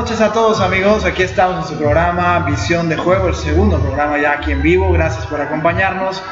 noches a todos amigos, aquí estamos en su programa Visión de Juego, el segundo programa ya aquí en vivo, gracias por acompañarnos.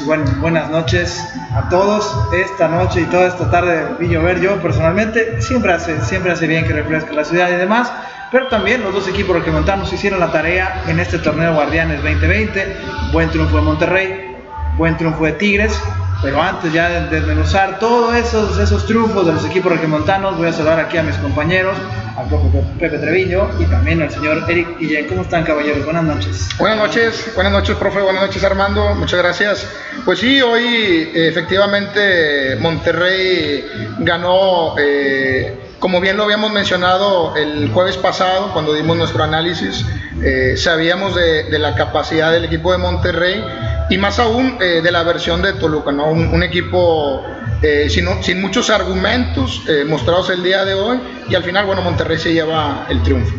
Y bueno, buenas noches a todos, esta noche y toda esta tarde vi llover yo personalmente, siempre hace, siempre hace bien que refresque la ciudad y demás, pero también los dos equipos que montamos hicieron la tarea en este torneo Guardianes 2020, buen triunfo de Monterrey, buen triunfo de Tigres, pero antes ya de desmenuzar todos esos, esos triunfos de los equipos regimontanos, voy a saludar aquí a mis compañeros, al profe Pepe Treviño y también al señor Eric Guillén. ¿Cómo están, caballeros? Buenas noches. Buenas noches, buenas noches, profe, buenas noches, Armando. Muchas gracias. Pues sí, hoy efectivamente Monterrey ganó. Eh, como bien lo habíamos mencionado el jueves pasado, cuando dimos nuestro análisis, eh, sabíamos de, de, la capacidad del equipo de Monterrey y más aún eh, de la versión de Toluca, ¿no? un, equipo eh, sin, sin, muchos argumentos eh, mostrados el día de hoy y al final, bueno, Monterrey se lleva el triunfo.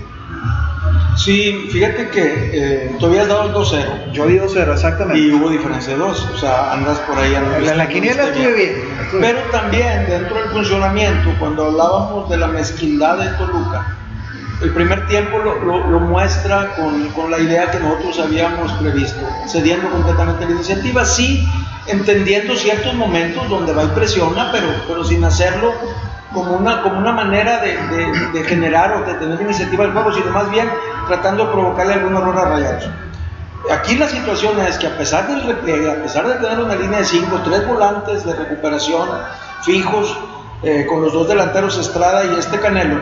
Sí, fíjate que tú habías dado el 2-0. Yo di 2-0, exactamente. Y hubo diferencia de 2, o sea, andas por ahí. En la, quiniela estuve bien. Pero también dentro del funcionamiento, cuando hablábamos de la mezquindad de Toluca, el primer tiempo lo, muestra con, con, la idea que nosotros habíamos previsto, cediendo completamente la iniciativa, sí, entendiendo ciertos momentos donde va y presiona, pero, pero sin hacerlo como una, como una manera de, de, generar o de tener iniciativa del juego, sino más bien tratando de provocarle algún error a Rayados. Aquí la situación es que a pesar del repliegue, a pesar de tener una línea de cinco, tres volantes de recuperación fijos, eh, con los dos delanteros Estrada y este Canelo,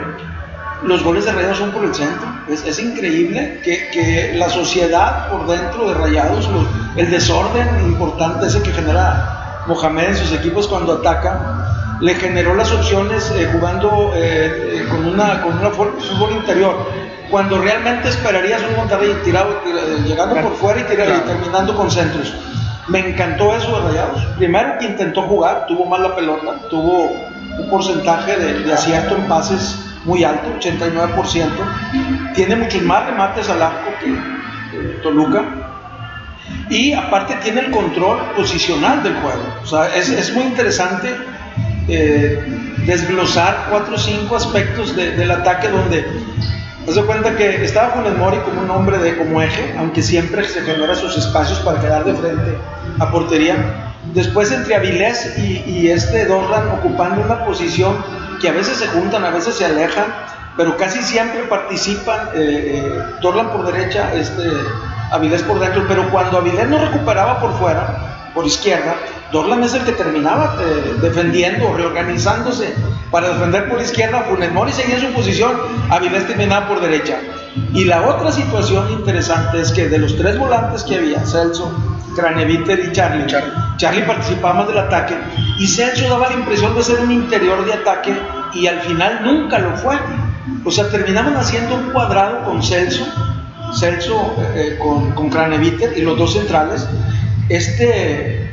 los goles de Rayados son por el centro. Es, increíble que, la sociedad por dentro de Rayados, el desorden importante ese que genera Mohamed en sus equipos cuando ataca, le generó las opciones eh, jugando eh, eh, con una con una fútbol interior. Cuando realmente esperarías un Monterrey tirado, llegando por fuera y, terminando con centros. Me encantó eso de Rayados. Primero que intentó jugar, tuvo mal la pelota, tuvo un porcentaje de, de acierto en pases muy alto, 89%. Tiene muchos más remates al arco que, Toluca. Y aparte tiene el control posicional del juego. O sea, es, muy interesante eh, desglosar cuatro o cinco aspectos del ataque donde Haz de cuenta que estaba el Mori como un hombre de como eje, aunque siempre se genera sus espacios para quedar de frente a portería. Después entre Avilés y, y este Dorlan ocupando una posición que a veces se juntan, a veces se alejan, pero casi siempre participan, eh, eh por derecha, este, Avilés por dentro, pero cuando Avilés no recuperaba por fuera, por izquierda, Dorlan es el que terminaba eh, defendiendo, reorganizándose para defender por izquierda, Funes Mori seguía en su posición, Avilés terminaba por derecha. Y la otra situación interesante es que de los tres volantes que había, Celso, Craneviter y Charlie, Charlie, participaba más del ataque y Celso daba la impresión de ser un interior de ataque y al final nunca lo fue. O sea, terminaban haciendo un cuadrado con Celso, Celso eh, con, con Craneviter y los dos centrales. Este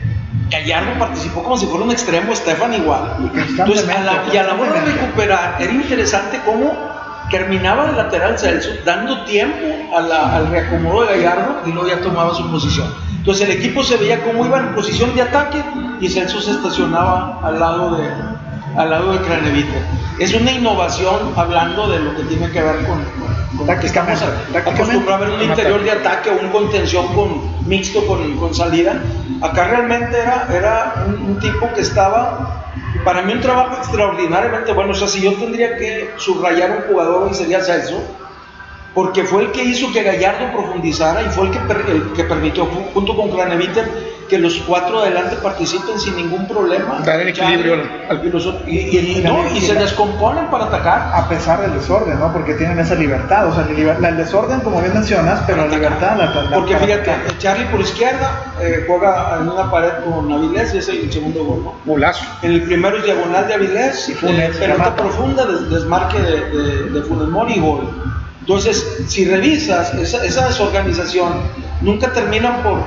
Gallardo participó como si fuera un extremo, Estefan igual. Entonces, y a la hora de recuperar, era interesante cómo terminaba el lateral Celso, dando tiempo al reacomodo de Gallardo y luego ya tomaba su posición. Entonces el equipo se veía como iba en posición de ataque y Celso se estacionaba al lado de, al lado de Cranevite. Es una innovación hablando de lo que tiene que ver con, con, estamos acostumbrados a ver un interior de ataque o un contención con, mixto con, con salida. Acá realmente era, era un tipo que estaba para mí un trabajo extraordinariamente bueno. O sea, si yo tendría que subrayar un jugador hoy sería Celso, porque fue el que hizo que Gallardo profundizara y fue el que, el que permitió, junto con Craneviter, que los cuatro adelante participen sin ningún problema. Dar el equilibrio al, y, y, y, se descomponen para atacar. A pesar del desorden, ¿no? Porque tienen esa libertad. O sea, el desorden, como bien mencionas, pero la libertad la, Porque fíjate, Charlie por izquierda eh, juega en una pared con Avilés y es el segundo gol, ¿no? En el primero es diagonal de Avilés, y Funes, eh, pelota profunda, desmarque de, de, de Funes Mori y gol. Entonces, si revisas esa, esa desorganización, nunca terminan por,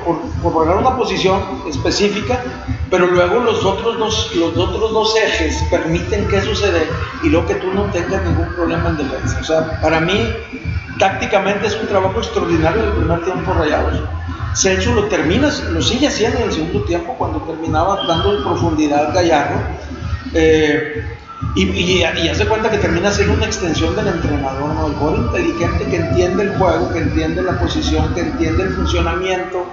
por, lograr una posición específica, pero luego los otros, dos, los otros dos ejes permiten que suceda y luego que tú no tengas ningún problema en defensa. O sea, para mí, tácticamente es un trabajo extraordinario del primer tiempo rayados. Celso lo termina, lo sigue haciendo en el segundo tiempo cuando terminaba dando profundidad Gallardo. Eh, Y, y, y hace cuenta que termina siendo una extensión del entrenador, ¿no? El jugador inteligente que entiende el juego, que entiende la posición, que entiende el funcionamiento,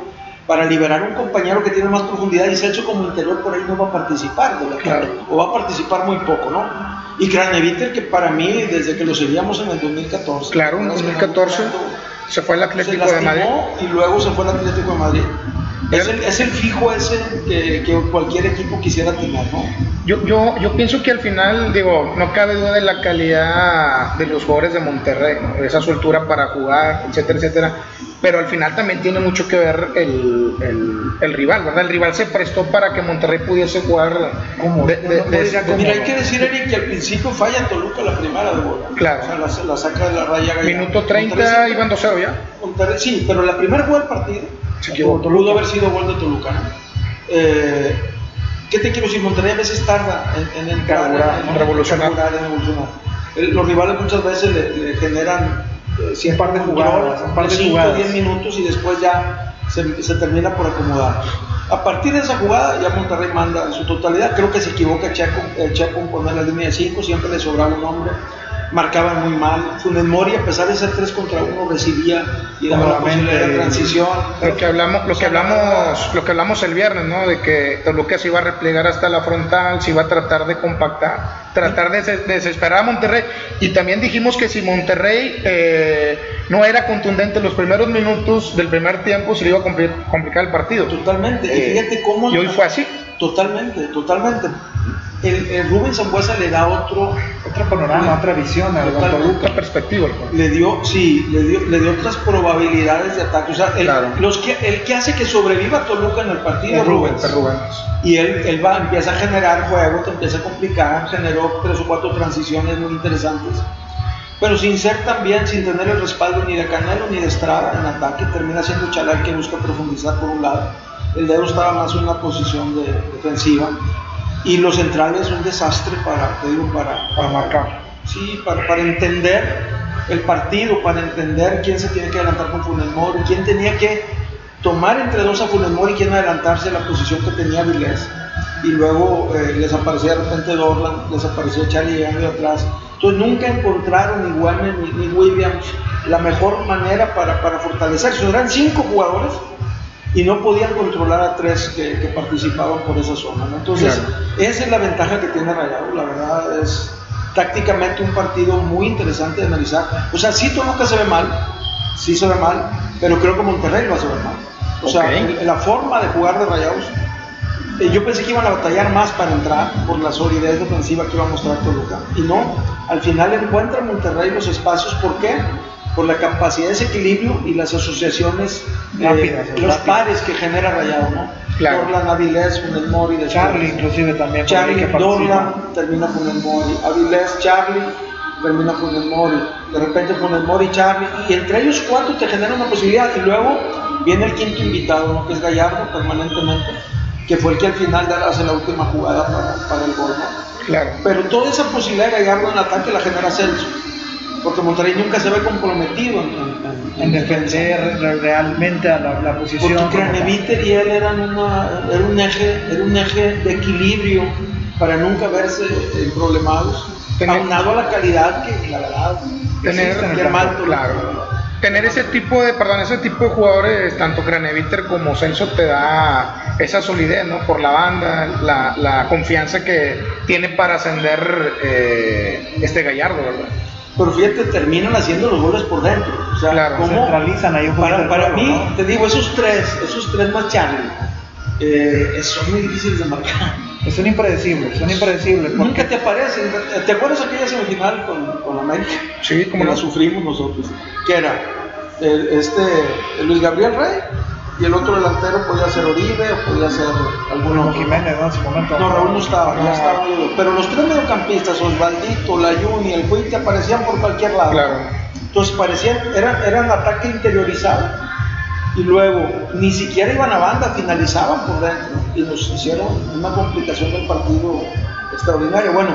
para liberar a un compañero que tiene más profundidad y Celso como interior por ahí no va a participar de la Claro. o va a participar muy poco, ¿no? Y Craneviter que para mí, desde que lo seguíamos en el 2014, Claro, en ¿verdad? 2014 se fue al se Atlético de Madrid. y luego se fue al Atlético de Madrid. Es el, es el fijo ese que, que cualquier equipo quisiera tener, ¿no? Yo, yo, yo pienso que al final, digo, no cabe duda de la calidad de los jugadores de Monterrey, ¿no? esa soltura para jugar, etcétera, etcétera. Pero al final también tiene mucho que ver el, el, el rival, ¿verdad? El rival se prestó para que Monterrey pudiese jugar ¿Cómo? de- de- No- no de-. Mira, hay que decir, Eric, que al principio falla Toluca la primera de bola. Claro. O sea, la, la saca de la raya. Minuto 30 Monterrey- iban 2-0 ya. Monterrey, sí, pero la primera gol del partido Se equivocó. pudo haber sido gol de Toluca. ¿no? Eh, ¿Qué te quiero decir? Monterrey a veces tarda en, en entrar, Carburar, en, en revolucionar. carburar, en evolucionar. El- los rivales muchas veces le, le generan eh, cierto par de jugadas, un par de 5 o jugadas. 10 minutos y después ya se, se termina por acomodar. A partir de esa jugada ya Monterrey manda en su totalidad. Creo que se equivoca Checo, el Checo en poner la línea de 5, siempre le sobraba un hombre. Marcaban muy mal. Funes Mori, a pesar de ser 3 contra 1, recibía y daba la posibilidad de transición. Lo que hablamos, lo que hablamos, lo que hablamos el viernes, ¿no? De que Toluca se iba a replegar hasta la frontal, se iba a tratar de compactar, tratar de des- desesperar a Monterrey. Y también dijimos que si Monterrey eh, no era contundente en los primeros minutos del primer tiempo, se le iba a compli- complicar el partido. Totalmente. y Eh, fíjate cómo. y hoy fue así. Totalmente, totalmente. El, el Rubén Zambuesa le da otro. Otro panorama, otra visión. Otra perspectiva. el juego. Le dio, sí, le dio, le dio otras probabilidades de ataque. O sea, el, Claro. los que, el que hace que sobreviva Toluca en el partido Es Rubens. Y él, él va, empieza a generar juego, te empieza a complicar, generó tres o cuatro transiciones muy interesantes. Pero sin ser también, sin tener el respaldo ni de Canelo ni de Estrada en ataque, termina siendo Chalal que busca profundizar por un lado. El dedo estaba más en una posición de, defensiva. Y los centrales un desastre para, te digo, para, Para marcar. Sí, para, para entender el partido, para entender quién se tiene que adelantar con Funes Mori, quién tenía que tomar entre dos a Funes Mori quién adelantarse a la posición que tenía Vilés. Y luego eh, les aparecía de repente Dorlan, les aparecía Charlie llegando de atrás. Entonces nunca encontraron ni Warner ni, ni Williams la mejor manera para, para fortalecerse. Eran cinco jugadores y no podían controlar a tres que, que participaban por esa zona. ¿no? Entonces, Claro. esa es la ventaja que tiene Rayado, la verdad es tácticamente un partido muy interesante de analizar. O sea, sí Toluca se ve mal, sí se ve mal, pero creo que Monterrey lo hace ver mal. O sea, Ok. el- la forma de jugar de Rayados, eh, yo pensé que iban a batallar más para entrar por la solidez defensiva que iba a mostrar Toluca. Y no, al final encuentra Monterrey los espacios, ¿por qué? Por la capacidad de ese equilibrio y las asociaciones, eh, Rápidas, los rápidas. pares que genera Rayado, ¿no? Claro. Dorlan, Avilés, Funes Mori, después. Charlie inclusive también. Charlie, que. Dorlan, termina Funes Mori. Avilés, Charlie, termina Funes Mori. De repente Funes Mori, Charlie. Y entre ellos cuatro te genera una posibilidad. Y luego viene el quinto invitado, ¿no? que es Gallardo, permanentemente. Que fue el que al final hace la última jugada para, para el gol. ¿no? Claro. Pero toda esa posibilidad de Gallardo en ataque la genera Celso. Porque Monterrey nunca se ve comprometido en, en- en- En defender re- realmente a la, la posición. porque. Craneviter y él eran una, era un eje, era un eje de equilibrio para nunca verse eh, problemados, Tener- aunado a la calidad que la verdad Tener- existe manto, claro. Tener ese tipo de, perdón, ese tipo de jugadores, tanto Craneviter como Celso, te da esa solidez, ¿no? Por la banda, la, la confianza que tiene para ascender eh, este Gallardo, ¿verdad? Pero fíjate, terminan haciendo los goles por dentro. O sea, Claro, ¿cómo? centralizan ahí un para, para juego, mí, ¿no? te digo, esos tres, esos tres más Charlie, eh, son muy difíciles de marcar. Son impredecibles, son impredecibles. Nunca Porque te aparecen. ¿Te acuerdas aquella semifinal con, con América? Sí, como la sufrimos nosotros, que era el- este Luis Gabriel Rey y el otro delantero podía ser Oribe o podía ser algún Bruno otro. Jiménez, ¿no? En su momento. No, Raúl no estaba, ya estaba. Pero los tres mediocampistas, Osvaldito, Layun y el Cuite aparecían por cualquier lado. Claro. Entonces parecían, eran, eran ataque interiorizado y luego ni siquiera iban a banda, finalizaban por dentro y nos hicieron una complicación del partido extraordinaria. Bueno,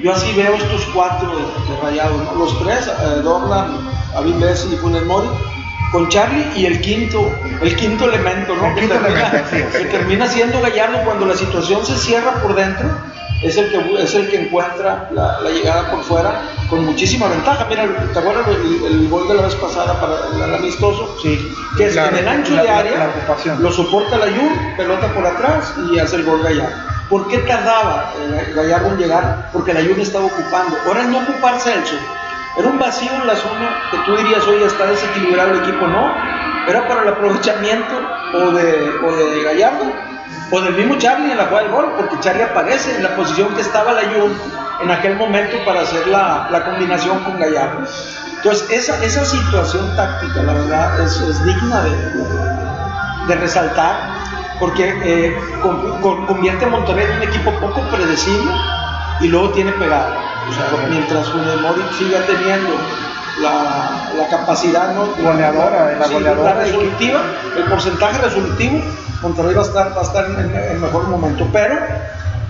yo así veo estos cuatro de, de rayados, ¿no? los tres, eh, Dorlan, Avilés y Funes Mori, con Charlie y el quinto, el quinto elemento, ¿no? El que, quinto termina, elemento, sí, que sí. termina siendo Gallardo cuando la situación se cierra por dentro, es el que, es el que encuentra la, llegada por fuera con muchísima ventaja. Mira, ¿te acuerdas el, gol de la vez pasada para el, amistoso? Sí. Que es en el ancho de área, lo soporta la Jun, pelota por atrás y hace el gol Gallardo. ¿Por qué tardaba eh, Gallardo en llegar? Porque la Jun estaba ocupando. Ahora no ocupar Celso. Era un vacío en la zona que tú dirías, oye, está desequilibrado el equipo. No, era para el aprovechamiento o de, o de Gallardo o del mismo Charlie en la jugada del gol, porque Charlie aparece en la posición que estaba la Jun en aquel momento para hacer la, la combinación con Gallardo. Entonces, esa, esa situación táctica, la verdad, es, digna de, de, resaltar, porque eh, convierte a Monterrey en un equipo poco predecible y luego tiene pegada. O sea, mientras Funes Mori siga teniendo la, la capacidad ¿no? goleadora, la, goleadora la resolutiva, el porcentaje resolutivo, Monterrey va a estar, va a estar en el mejor momento. Pero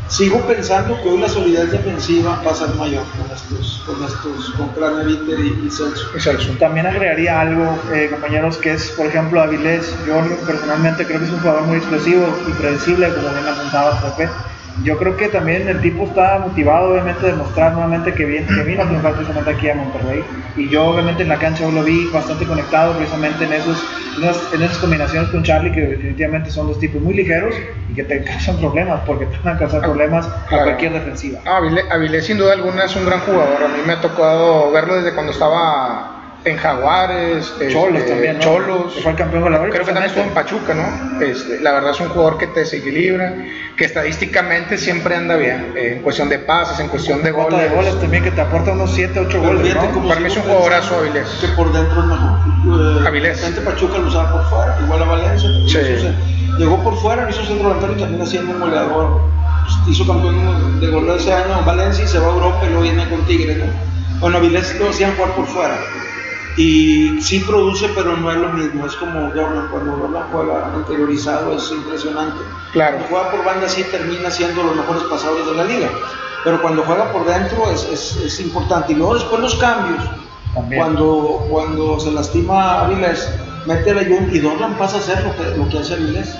sigo pensando que hoy la solidez defensiva va a ser mayor con estos, con estos, con Craneviter y, y Celso. También agregaría algo, eh, compañeros, que es, por ejemplo, Avilés. Yo personalmente creo que es un jugador muy explosivo y predecible, como bien apuntaba Pepe yo creo que también el tipo está motivado, obviamente, de mostrar nuevamente que, viene, que vino a triunfar precisamente aquí a Monterrey. Y yo, obviamente, en la cancha lo vi bastante conectado precisamente en, esos, en esas combinaciones con Charlie, que definitivamente son dos tipos muy ligeros y que te causan problemas, porque te van a causar problemas a cualquier defensiva. Ah, Avilés, sin duda alguna, es un gran jugador. A mí me ha tocado verlo desde cuando estaba en Jaguares, Cholos este, también, Cholos, fue el campeón Creo que también estuvo en Pachuca, ¿no? Este, la verdad es un jugador que te desequilibra, que estadísticamente siempre anda bien, eh, en cuestión de pases, en cuestión de goles. de goles también, que te aporta unos 7, 8 goles, ¿no? Para mí es un jugadorazo Avilés. Que por dentro es mejor. Eh, Avilés. Gente Pachuca lo usaba por fuera, igual a Valencia. Sí. llegó por fuera, hizo centro delantero y también haciendo un goleador. Hizo campeón de goleo ese año en Valencia y se va a Europa y luego viene con Tigre, ¿no? Bueno, Avilés lo hacían jugar por fuera y sí produce, pero no es lo mismo. Es como Jordan, cuando Jordan juega interiorizado es impresionante. Claro. Cuando juega por banda sí termina siendo los mejores pasadores de la liga, pero cuando juega por dentro es, es, es importante. Y luego después los cambios, cuando, cuando se lastima Avilés, mete a Jun y Jordan pasa a hacer lo que, lo que hace Avilés.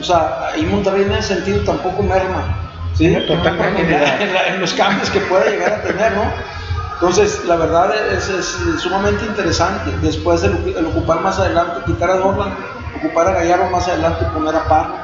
O sea, ahí Monterrey en ese sentido tampoco merma. ¿sí? Totalmente. En, en los cambios que pueda llegar a tener, ¿no? Entonces, la verdad es, es sumamente interesante. Después el, ocupar más adelante, quitar a Dorlan, ocupar a Gallardo más adelante y poner a Parro.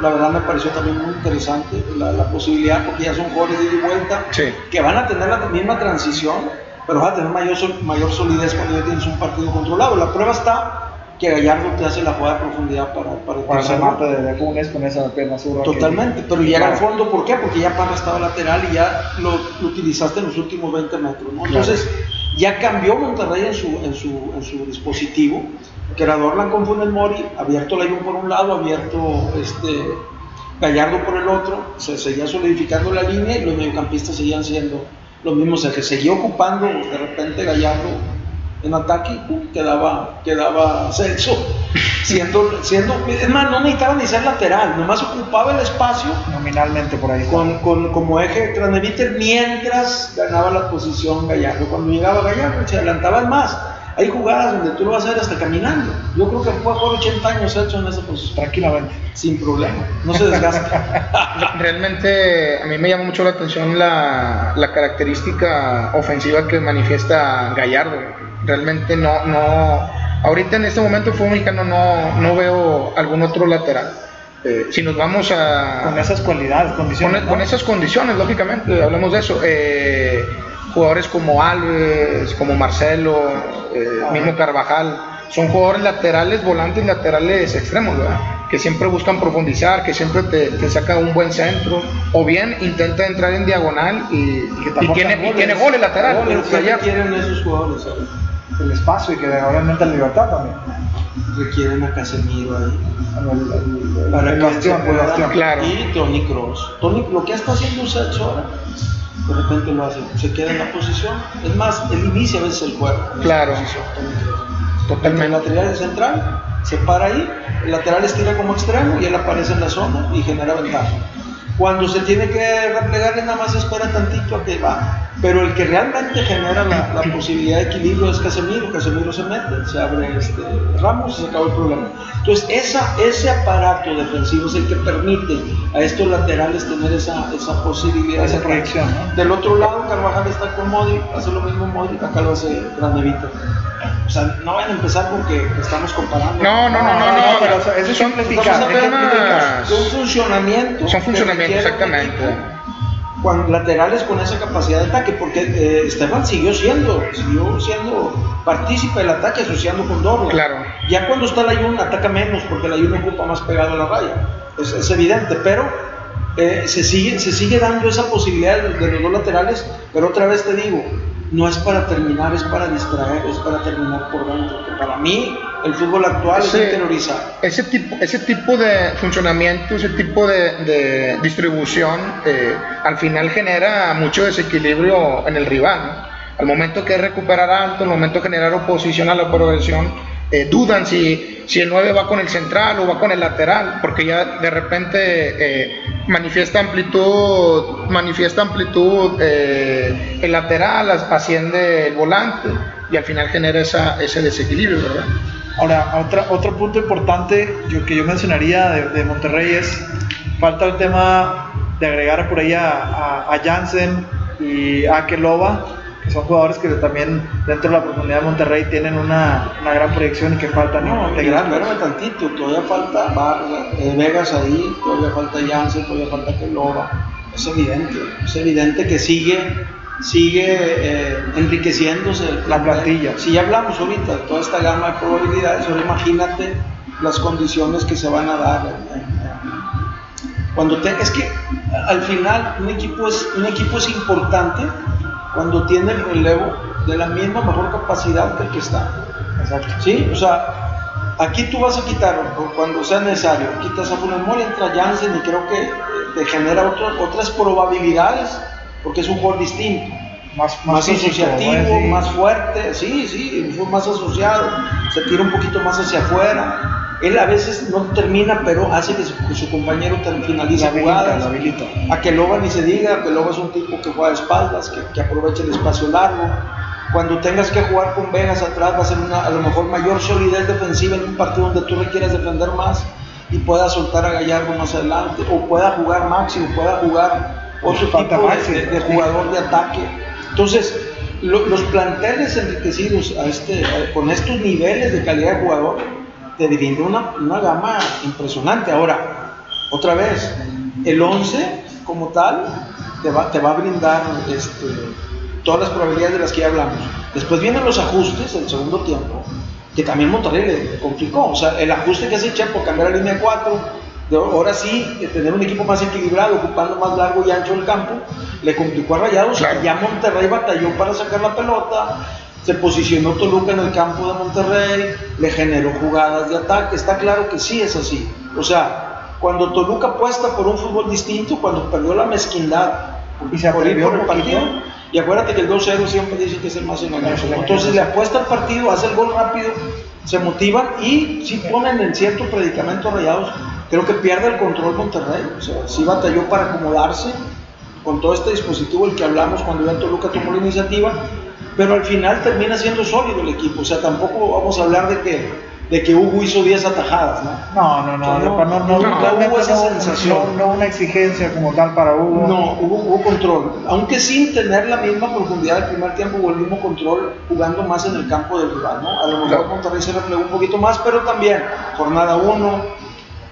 La verdad me pareció también muy interesante la, posibilidad, porque ya son jugadores de ida y vuelta, que van a tener la misma transición, pero van a tener mayor, mayor solidez cuando ya tienes un partido controlado. La prueba está que Gallardo te hace la jugada de profundidad para, para el para remate de, de con esa pierna zurda. Totalmente, pero llega al fondo, ¿por qué? Porque ya Parra estaba lateral y ya lo, utilizaste en los últimos 20 metros. ¿no? Entonces, ya cambió Monterrey en su, en su, en su dispositivo, que era Dorlan con Funes Mori, abierto Layún por un lado, abierto este, Gallardo por el otro, se seguía solidificando la línea y los mediocampistas seguían siendo los mismos, o sea, que seguía ocupando de repente Gallardo en ataque quedaba, quedaba Celso. Siendo, siendo, es más, no necesitaba ni ser lateral, nomás ocupaba el espacio. Nominalmente por ahí. Con, con, como eje de mientras ganaba la posición Gallardo. Cuando llegaba Gallardo se adelantaban más. Hay jugadas donde tú lo vas a ver hasta caminando. Yo creo que fue por 80 años Celso en esa posición. Tranquilamente. Sin problema. No se desgasta. Realmente a mí me llama mucho la atención la, la característica ofensiva que manifiesta Gallardo Realmente no, no, ahorita en este momento fue mexicano no, no veo algún otro lateral. Eh, si nos vamos a... Con esas cualidades, condiciones. Con, esas condiciones, lógicamente, hablamos de eso. Eh, jugadores como Alves, como Marcelo, eh, mismo Carvajal, son jugadores laterales, volantes laterales extremos, que siempre buscan profundizar, que siempre te, te saca un buen centro, o bien intenta entrar en diagonal y, tiene, goles, y tiene goles laterales. ¿Qué quieren esos jugadores? El espacio y que obviamente la libertad también. Requieren a Casemiro ahí. para que claro. Y Tony Cross. Tony, lo que está haciendo Celso ahora, de repente lo hace, se queda en la posición. Es más, él inicia a veces el juego. Claro. Totalmente. El lateral central se para ahí, el lateral estira como extremo y él aparece en la zona y genera ventaja. Cuando se tiene que replegar, nada más espera tantito a que va. Pero el que realmente genera la, la posibilidad de equilibrio es Casemiro. Casemiro se mete, se abre este Ramos y se acaba el problema. Entonces, esa, ese aparato defensivo es el que permite a estos laterales tener esa, esa posibilidad. Esa proyección, ¿no? Del otro lado, Carvajal está con Modric, hace lo mismo Modric, acá lo hace Grandevito. O sea, no van a empezar con que estamos comparando. No, no, no, no, No, no, pero, o sea, eso es son, son funcionamientos. Son funcionamientos, exactamente. Con laterales con esa capacidad de ataque, porque eh, Esteban siguió siendo, siguió siendo partícipe del ataque asociando con Dorla. Claro. Ya cuando está la Jun ataca menos, porque la Jun ocupa más pegado a la raya. Es, es evidente, pero eh, se, sigue, se sigue dando esa posibilidad de, de los dos laterales, pero otra vez te digo, no es para terminar, es para distraer, es para terminar por dentro. Que para mí, el fútbol actual es Ese- interiorizar. ese tipo, ese tipo de funcionamiento, ese tipo de, de distribución, eh, al final genera mucho desequilibrio en el rival. ¿no? Al momento que es recuperar alto, al momento de generar oposición a la progresión, eh, dudan si, si el 9 va con el central o va con el lateral, porque ya de repente eh, manifiesta amplitud, manifiesta amplitud eh, el lateral, as- asciende el volante y al final genera esa, ese desequilibrio, ¿verdad? Ahora, otra, otro punto importante yo, que yo mencionaría de, de Monterrey es, falta el tema de agregar por ahí a, a, a Jansen y a Keloba, que son jugadores que también dentro de la profundidad de Monterrey tienen una, una gran proyección y que faltan No, y integrarlos. espérame tantito, todavía falta Vargas, eh, Vegas ahí, todavía falta Janssen, todavía falta Keloba. Es evidente, es evidente que sigue, sigue eh, enriqueciéndose el La plantilla. Si ya hablamos ahorita de toda esta gama de probabilidades, ahora imagínate las condiciones que se van a dar. en- en- cuando te, es que al final un equipo es, un equipo es importante cuando tiene el relevo de la misma mejor capacidad que el que está. Exacto. ¿Sí? O sea, aquí tú vas a quitar, cuando sea necesario, quitas a Funes Mori, entra Jansen y creo que te genera otro- otras probabilidades, porque es un jugador distinto. Más, Más, físico, asociativo, más fuerte, sí, sí, más asociado, se tira un poquito más hacia afuera. Él a veces no termina, pero hace que su, que su compañero finalice habilita, jugadas. habilita. A que Loba ni se diga, que Loba es un tipo que juega de espaldas, que, que aprovecha el espacio largo. Cuando tengas que jugar con Vegas atrás, va a ser una, a lo mejor mayor solidez defensiva en un partido donde tú requieras defender más y puedas soltar a Gallardo más adelante, o pueda jugar Maxi, o pueda jugar otro tipo de, Maxi, de- jugador de ataque. Entonces, lo- los planteles enriquecidos a este, a- con estos niveles de calidad de jugador te brindan una, una gama impresionante. Ahora, otra vez, el 11 como tal te va, te va a brindar este, todas las probabilidades de las que ya hablamos. Después vienen los ajustes el segundo tiempo, que también Monterrey le complicó. O sea, el ajuste que hace Chepo, cambiar la línea 4, de ahora sí, de tener un equipo más equilibrado, ocupando más largo y ancho el campo, le complicó a Rayados. Claro. Ya Monterrey batalló para sacar la pelota, se posicionó Toluca en el campo de Monterrey, le generó jugadas de ataque. Está claro que sí es así. O sea, cuando Toluca apuesta por un fútbol distinto, cuando perdió la mezquindad Y se por ir por el partido, y acuérdate que el 2-0 siempre dicen que es el más engañoso. Es el Entonces le apuesta al partido, hace el gol rápido, se motivan y si ponen en cierto predicamento rayados, creo que pierde el control Monterrey. O sea, sí batalló para acomodarse con todo este dispositivo del que hablamos cuando ya Toluca tomó la iniciativa, pero al final termina siendo sólido el equipo. O sea, tampoco vamos a hablar de que, de que Hugo hizo 10 atajadas, ¿no? No, no, no, sea, no, no, no, no, no, no realmente hubo esa no- sensación. no- no una exigencia como tal para Hugo. No, hubo, hubo control, aunque sin tener la misma profundidad del primer tiempo o el mismo control, jugando más en el campo del rival, ¿no? A lo mejor Claro. Monterrey se replegó un poquito más, pero también jornada 1,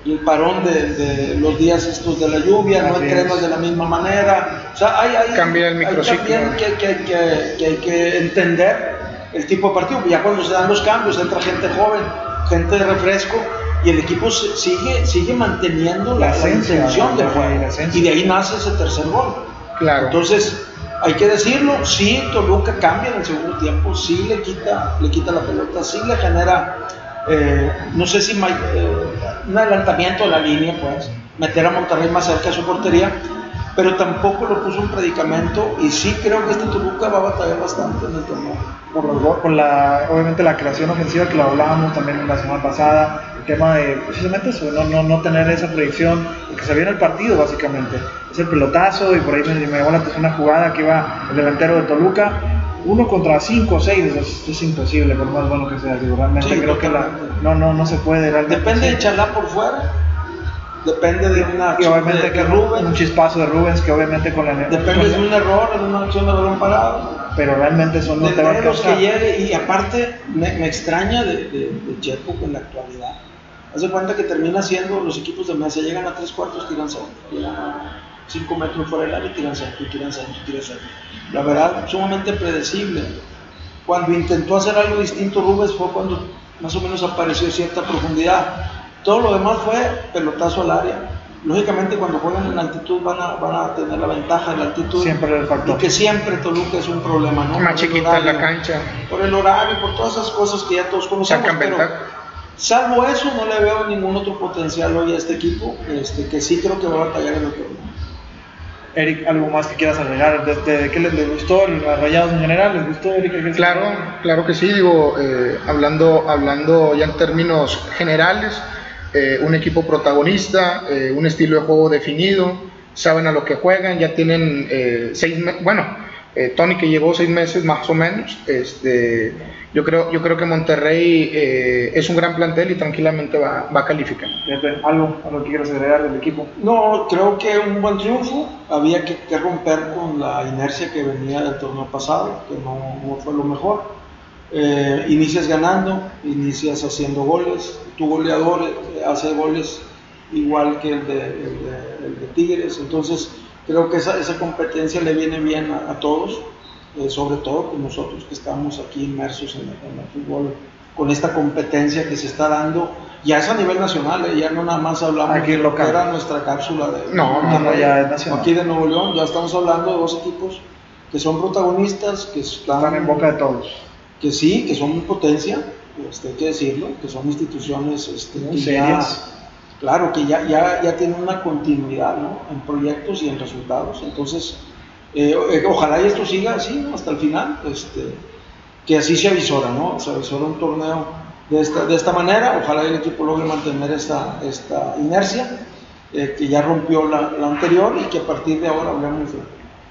el parón de, de los días estos de la lluvia, no Así entrenas es. de la misma manera, o sea, hay, hay, Cambia el hay microciclo. también que, que- que- que hay que entender el tipo de partido, ya cuando se dan los cambios, entra gente joven, gente de refresco, y el equipo sigue, sigue manteniendo la, La la esencia, intención del la- juego, la y de ahí nace ese tercer gol. Claro. Entonces, hay que decirlo, sí, Toluca cambia en el segundo tiempo, sí le quita, le quita la pelota, sí le genera, eh, no sé si eh, un adelantamiento de la línea, pues, meter a Monterrey más cerca de su portería, pero tampoco lo puso en predicamento y sí creo que este Toluca va a batallar bastante en el torneo. Por, los, la, obviamente la creación ofensiva que lo hablábamos también la semana pasada, el tema de precisamente eso, no, no, no tener esa predicción, que se viene el partido básicamente, es el pelotazo y por ahí me, me llamó la atención una jugada que va el delantero de Toluca, uno contra cinco o seis es, es, imposible, por más bueno que sea. Digo, realmente creo que la, no, no, no se puede. Depende de Chalán por fuera. Depende de una y de, que Rubens, un chispazo de Rubens que obviamente con la depende de un error en una acción de balón parado pero realmente son no te los que llegue y aparte me, extraña de, de, Chepo en la actualidad hace cuenta que termina siendo los equipos de mesa llegan a tres cuartos tiran segundo 5 metros fuera del área y tiran centro, tiran centro, tiran centro. La verdad, sumamente predecible. Cuando intentó hacer algo distinto Rubens fue cuando más o menos apareció cierta profundidad. Todo lo demás fue pelotazo al área. Lógicamente cuando juegan en altitud van a, van a tener la ventaja de la altitud. Siempre el factor. Y que siempre Toluca es un problema, ¿no? Más chiquita la cancha. Por el horario, por todas esas cosas que ya todos conocemos. Pero, salvo eso, no le veo ningún otro potencial hoy a este equipo, este, que sí creo que va a batallar en el torneo. Eric, ¿algo más que quieras agregar? ¿De, de- de qué les, gustó? ¿A Rayados en general? ¿Les gustó, Eric? ¿Qué- qué- Claro, claro que sí, digo, eh, hablando, hablando ya en términos generales, eh, un equipo protagonista, eh, un estilo de juego definido, saben a lo que juegan, ya tienen eh, seis meses, bueno, eh, Tony que llevó seis meses más o menos, este, yo, creo, yo creo que Monterrey eh, es un gran plantel y tranquilamente va, va a calificar. ¿Algo, algo que quieras agregar del equipo? No, creo que un buen triunfo. Había que, que romper con la inercia que venía del torneo pasado, que no, no fue lo mejor. Eh, inicias ganando, inicias haciendo goles. Tu goleador eh, hace goles igual que el de, el de- el de Tigres. Entonces, creo que esa, esa competencia le viene bien a, a todos, eh, sobre todo con nosotros que estamos aquí inmersos en el, en el fútbol, con esta competencia que se está dando. Ya es a nivel nacional, eh, ya no nada más hablamos Aquí de lo que era nuestra cápsula de No, no, no, ya es nacional. aquí de Nuevo León, ya estamos hablando de dos equipos que son protagonistas, que están, Están en boca de todos. que sí, que son potencia, este, hay que decirlo, que son instituciones este, serias. Claro, que ya, ya, ya tienen una continuidad ¿no? en proyectos y en resultados. Entonces, eh, eh, ojalá y esto siga así ¿no? hasta el final, este, que así se avisora, ¿no? Se avisora un torneo de esta, de esta manera, ojalá el equipo logre mantener esta, esta inercia, eh, que ya rompió la, la anterior y que a partir de ahora hablemos de,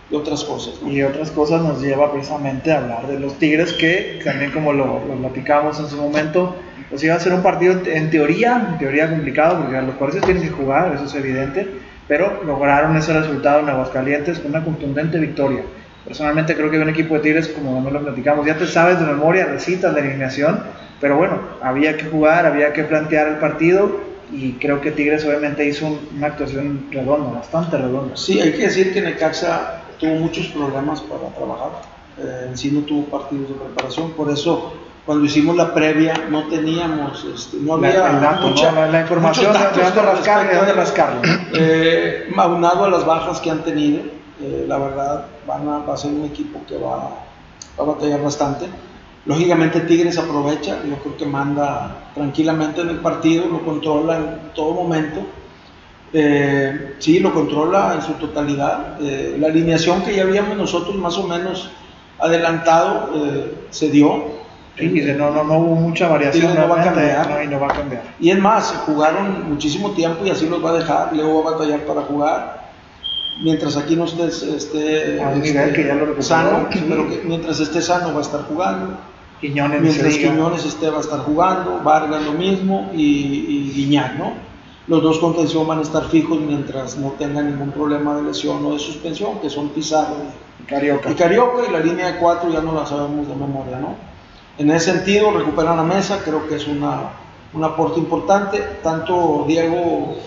de otras cosas. ¿no? Y otras cosas nos lleva precisamente a hablar de los Tigres, que también como lo, lo platicamos en su momento, pues iba a ser un partido en teoría, en teoría complicado, porque los jugadores tienen que jugar, eso es evidente, pero lograron ese resultado en Aguascalientes con una contundente victoria. Personalmente creo que un equipo de Tigres, como también lo platicamos, ya te sabes de memoria, recitas de eliminación, pero bueno, había que jugar, había que plantear el partido y creo que Tigres obviamente hizo un- una actuación redonda, bastante redonda. Sí, hay que decir que Necaxa tuvo muchos problemas para trabajar. Eh, en sí no tuvo partidos de preparación, por eso cuando hicimos la previa no teníamos, este, no La- había el dato, mucha- ¿no? la, la información de dónde rascarle, de dónde rascarle. Eh, aunado a las bajas que han tenido, eh, la verdad van a, va a ser un equipo que va, va a batallar bastante. Lógicamente Tigres aprovecha, yo creo que manda tranquilamente en el partido, lo controla en todo momento. Eh, sí, lo controla en su totalidad. Eh, la alineación que ya habíamos nosotros más o menos adelantado eh, se dio. Sí, dice, no, no, no hubo mucha variación no va a cambiar. no, y no va a cambiar. Y es más, jugaron muchísimo tiempo y así los va a dejar. Luego va a batallar para jugar. Mientras aquí no esté, esté, A este, que ya lo sano, pero que mientras esté sano va a estar jugando. Quiñones, Mientras. Quiñones esté va a estar jugando, Vargas lo mismo y, y Guiñac, ¿no? Los dos contención van a estar fijos mientras no tengan ningún problema de lesión o de suspensión, que son Pizarro Carioca. y Carioca y la línea de cuatro ya no la sabemos de memoria, ¿no? En ese sentido, recuperan la mesa, creo que es una, un aporte importante. Tanto Diego,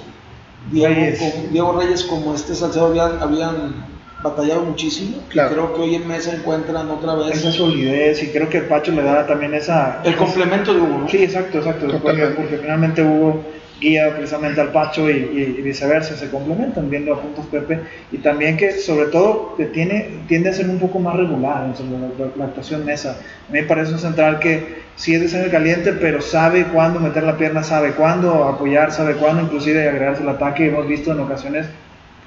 Diego, Reyes. como, Diego Reyes como este Salcedo habían, habían batallado muchísimo. Claro. Creo que hoy en mesa encuentran otra vez Esa solidez y creo que el Pacho le da también esa... el complemento de Hugo, ¿no? Sí, exacto, exacto. Porque, porque finalmente Hugo guía precisamente al Pacho y, y- y viceversa, se complementan viendo a puntos Pepe. Y también que sobre todo tiene, tiende a ser un poco más regular sea, la, la- la actuación mesa. A mí me parece un central que sí es de sangre caliente, pero sabe cuándo meter la pierna, sabe cuándo apoyar, sabe cuándo inclusive agregarse al ataque. Hemos visto en ocasiones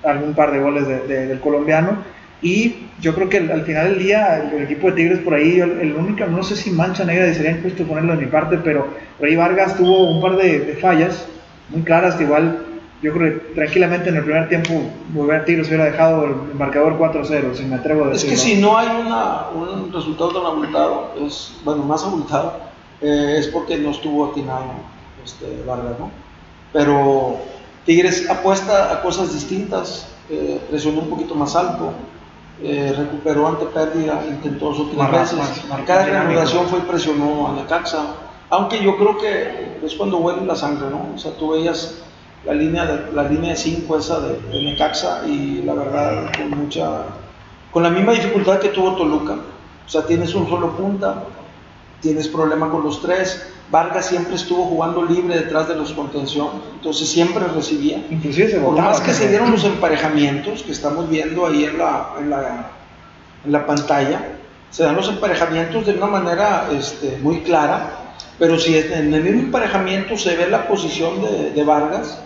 algún par de goles del colombiano. Y yo creo que al final del día, el, equipo de Tigres por ahí, el, único, no sé si mancha negra, sería injusto ponerlo de mi parte, pero Rey Vargas tuvo un par de, fallas muy claras igual yo creo que tranquilamente en el primer tiempo volver a Tigres hubiera dejado el marcador 4-0, si me atrevo a decirlo. Es que si no hay una, un resultado tan abultado, es, bueno, más abultado, eh, es porque no estuvo atinado este, Vargas, ¿no? Pero Tigres apuesta a cosas distintas, eh, presionó un poquito más alto, eh, recuperó ante pérdida, intentó dos o tres veces. Cada reanudación fue presionó a Necaxa, aunque yo creo que es cuando huele la sangre, ¿no? O sea, tú veías la línea de la línea 5 esa de, de, Necaxa y la verdad con mucha con la misma dificultad que tuvo Toluca. O sea, tienes un solo punta, tienes problema con los tres. Vargas siempre estuvo jugando libre detrás de los contención, entonces siempre recibía. Inclusive se Por más que se dieron los emparejamientos que estamos viendo ahí en la, en la, en la pantalla, se dan los emparejamientos de una manera este, muy clara, pero si en el mismo emparejamiento se ve la posición de, de Vargas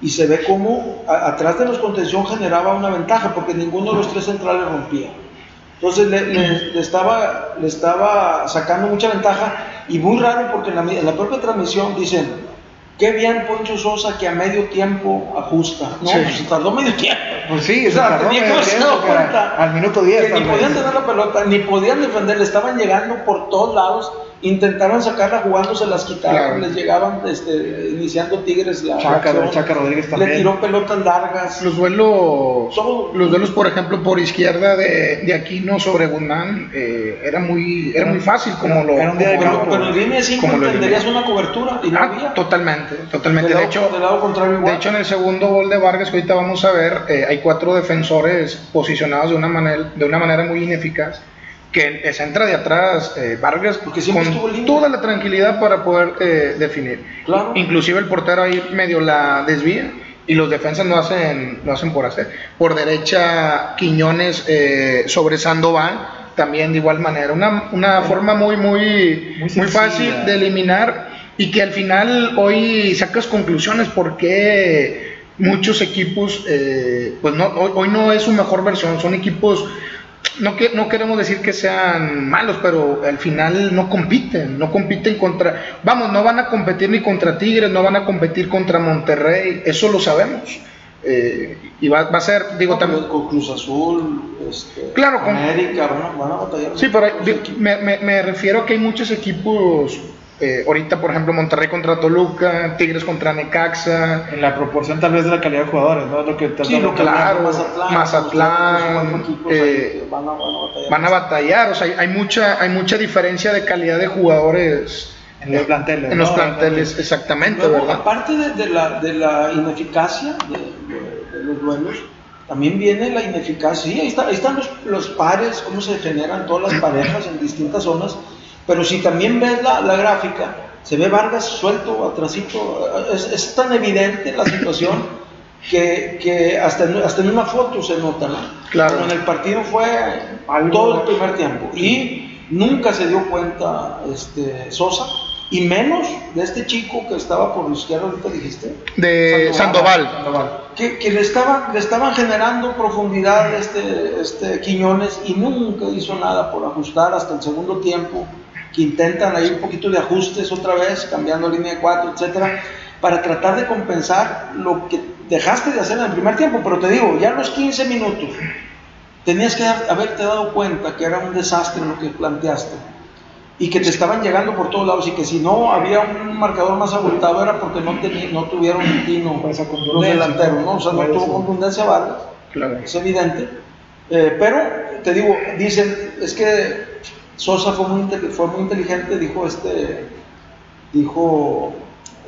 y se ve cómo atrás de los contención generaba una ventaja, porque ninguno de los tres centrales rompía. Entonces le, estaba, le estaba sacando mucha ventaja y muy raro porque en la, en la propia transmisión dicen, qué bien Poncho Sosa que a medio tiempo ajusta. No, sí. pues tardó medio tiempo. Pues sí, o sea, tenía que haberse dado cuenta al minuto 10. Que ni podían tener la pelota, ni podían defender, le estaban llegando por todos lados intentaron sacarla jugando, se las quitaron, les llegaban este, iniciando Tigres la Chaca, Chaca Rodríguez también. Le tiró pelotas largas. Los duelos, los duelos por ejemplo, por izquierda de, de Aquino sobre Guzmán, eh, era muy era muy fácil como lo... Era un día de campo, pero en línea 5 entenderías una cobertura y no ah, había. Totalmente, totalmente. De, de lado, hecho, del lado contrario igual. de hecho, en el segundo gol de Vargas, que ahorita vamos a ver, eh, hay cuatro defensores posicionados de una manera, de una manera muy ineficaz que se entra de atrás eh, Vargas Porque con toda la tranquilidad para poder eh, definir. Claro. Inclusive el portero ahí medio la desvía y los defensas no hacen, no hacen por hacer. Por derecha Quiñones eh, sobre Sandoval, también de igual manera. Una, una forma muy, muy, muy, muy fácil de eliminar y que al final hoy sacas conclusiones porque muchos equipos, eh, pues no, hoy, hoy no es su mejor versión, son equipos no, que, no queremos decir que sean malos, pero al final no compiten, no compiten contra, vamos, no van a competir ni contra Tigres, no van a competir contra Monterrey, eso lo sabemos. Eh, y va, va, a ser, digo, también... Con Cruz Azul, este, claro, con América, bueno, van a batallar. Sí, pero me, me, me, refiero a que hay muchos equipos eh, ahorita, por ejemplo, Monterrey contra Toluca, Tigres contra Necaxa. En la proporción tal vez de la calidad de jugadores, ¿no? Lo que sí, lo claro, Mazatlán, Mazatlán eh, van, a, van, a batallar, van, a, batallar. O sea, hay, hay, mucha, hay mucha diferencia de calidad de jugadores. En los planteles. En los ¿no? planteles, exactamente, Luego, ¿verdad? Aparte de, de, la, de la ineficacia de, de, los duelos, también viene la ineficacia. Sí, ahí, está, ahí están los, los pares, cómo se generan todas las parejas en distintas zonas pero si también ves la, la gráfica, se ve Vargas suelto, atrasito, es, es tan evidente la situación que, que hasta, en, hasta en una foto se nota, ¿no? Claro. Pero en el partido fue todo el primer tiempo y nunca se dio cuenta este, Sosa y menos de este chico que estaba por la izquierda, ahorita dijiste. De Sandoval. Sandoval. Que, que, le, estaban, le estaban generando profundidad este, este Quiñones y nunca hizo nada por ajustar hasta el segundo tiempo que intentan ahí un poquito de ajustes otra vez, cambiando línea de 4, etcétera, para tratar de compensar lo que dejaste de hacer en el primer tiempo. Pero te digo, ya a los 15 minutos tenías que haberte dado cuenta que era un desastre lo que planteaste y que te estaban llegando por todos lados y que si no había un marcador más abultado era porque no, no tuvieron un tino los delanteros, ¿no? o sea, no tuvo contundencia Vargas, claro. es evidente. Eh, pero te digo, dicen, es que Sosa fue muy, fue muy inteligente, dijo este, dijo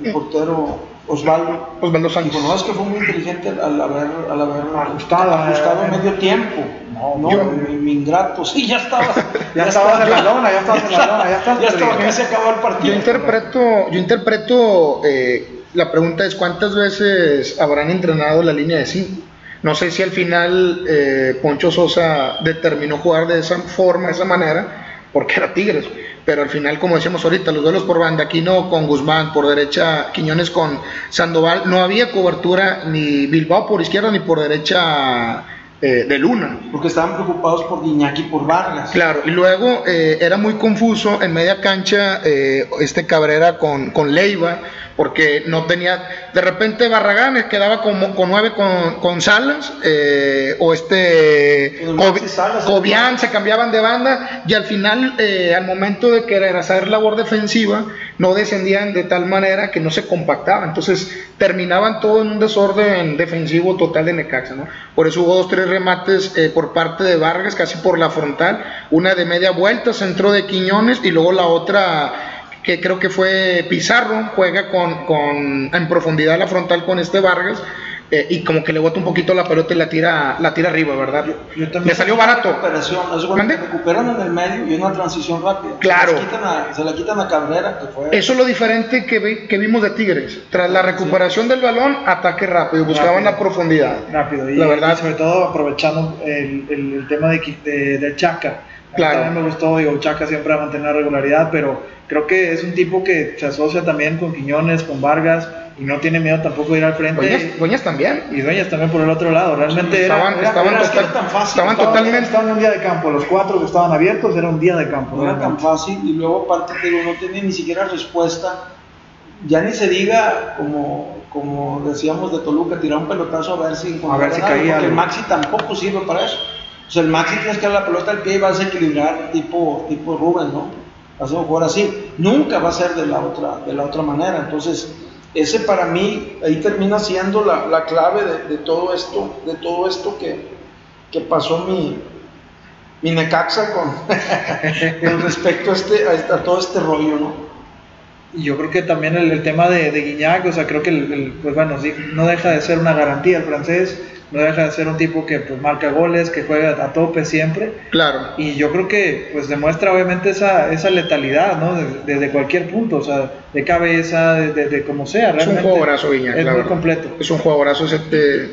el portero Osvaldo. Osvaldo Sánchez. Dijo, no, es que fue muy inteligente al haber, al haber ajustado, ajustado eh, medio tiempo. No, no yo, mi, mi, ingrato, sí, ya estaba. ya, ya estabas en la lona, ya estabas en la lona, ya estabas. Ya estaba, que se acabó el partido. Yo interpreto, yo interpreto eh, la pregunta es ¿cuántas veces habrán entrenado la línea de 5? No sé si al final eh, Poncho Sosa determinó jugar de esa forma, de esa manera, porque era Tigres. pero al final, como decíamos ahorita, los duelos por banda, Aquino con Guzmán, por derecha Quiñones con Sandoval, no había cobertura ni Bilbao por izquierda ni por derecha eh, de Luna. Porque estaban preocupados por Guiñaki y por Vargas. Claro, y luego eh, era muy confuso en media cancha eh, este Cabrera con, con Leiva porque no tenía, de repente Barragán quedaba como, con nueve con, con Salas, eh, o este Cobian se cambiaban de banda, y al final, eh, al momento de querer hacer labor defensiva, no descendían de tal manera que no se compactaban, entonces terminaban todo en un desorden defensivo total de Necaxa, ¿no? Por eso hubo dos, tres remates eh, por parte de Vargas, casi por la frontal, una de media vuelta, centro de Quiñones, y luego la otra que creo que fue Pizarro, juega con, con en profundidad la frontal con este Vargas. Eh, y como que le bota un poquito la pelota y la tira, la tira arriba, ¿verdad? Yo, le salió barato. Recuperación, recuperan en el medio y una transición rápida. Claro. Se, la quitan a Cabrera, que fue... Eso es lo diferente que, que vimos de Tigres. Tras la recuperación del balón, ataque rápido, buscaban la profundidad. Rápido, y, la verdad. sobre todo aprovechando el, el, tema de, de, de Chaca. Claro. También me gustó, digo, Chaca siempre a mantener regularidad, pero creo que es un tipo que se asocia también con Quiñones, con Vargas y no tiene miedo tampoco de ir al frente. Dueñas, también. Y Dueñas también por el otro lado. Realmente estaban, estaban, tan fácil, estaban, totalmente. Estaban un día de campo. Los cuatro que estaban abiertos era un día de campo. No era tan fácil y luego aparte que no tenía ni siquiera respuesta. Ya ni se diga como, como decíamos de Toluca, tirar un pelotazo a ver si a ver si caía. Porque el Maxi tampoco sirve para eso. O sea, el Maxi tienes que dar la pelota al pie y vas a equilibrar tipo, tipo Rubén, ¿no? hacemos jugar así. Nunca va a ser de la otra, de la otra manera. Entonces, ese para mí, ahí termina siendo la, la clave de, de, todo esto, de todo esto que, que pasó mi, mi Necaxa con, con respecto a, este, a, todo este rollo, ¿no? Y yo creo que también el, el tema de, de, Guiñac, o sea, creo que, el, pues bueno, sí, no deja de ser una garantía el francés no deja de ser un tipo que pues, marca goles, que juega a tope siempre. Claro. Y yo creo que pues demuestra obviamente esa, esa letalidad, ¿no? Desde, cualquier punto, o sea, de cabeza, de, de, como sea. Realmente es un jugadorazo, Viña. Es muy completo. Es un jugadorazo. Ese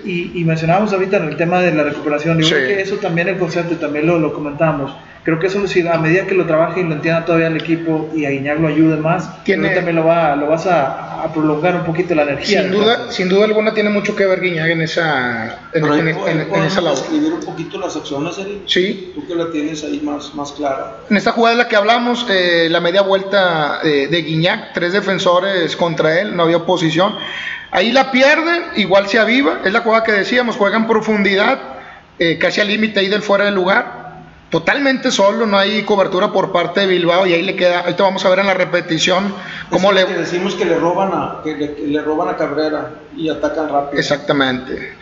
y, y mencionábamos ahorita en el tema de la recuperación, yo creo que eso también el concepto, también lo, lo comentamos creo que eso si a medida que lo trabaje y lo entienda todavía el equipo y a Iñak lo ayude más, tiene, también lo, va, lo vas a, a, prolongar un poquito la energía. Sin duda, sin duda alguna tiene mucho que ver Guiñac en esa, en, en, en, esa labor. escribir un poquito las acciones, Eric? Sí. Tú que la tienes ahí más, más clara. En esta jugada de la que hablamos, eh, la media vuelta eh, de Guiñac, tres defensores contra él, no había oposición. Ahí la pierde, igual se aviva, es la jugada que decíamos, juega en profundidad, eh, casi al límite ahí del fuera de lugar totalmente solo, no hay cobertura por parte de Bilbao y ahí le queda, ahorita vamos a ver en la repetición cómo le... decimos que le roban a, que le, roban a Cabrera y atacan rápido. Exactamente.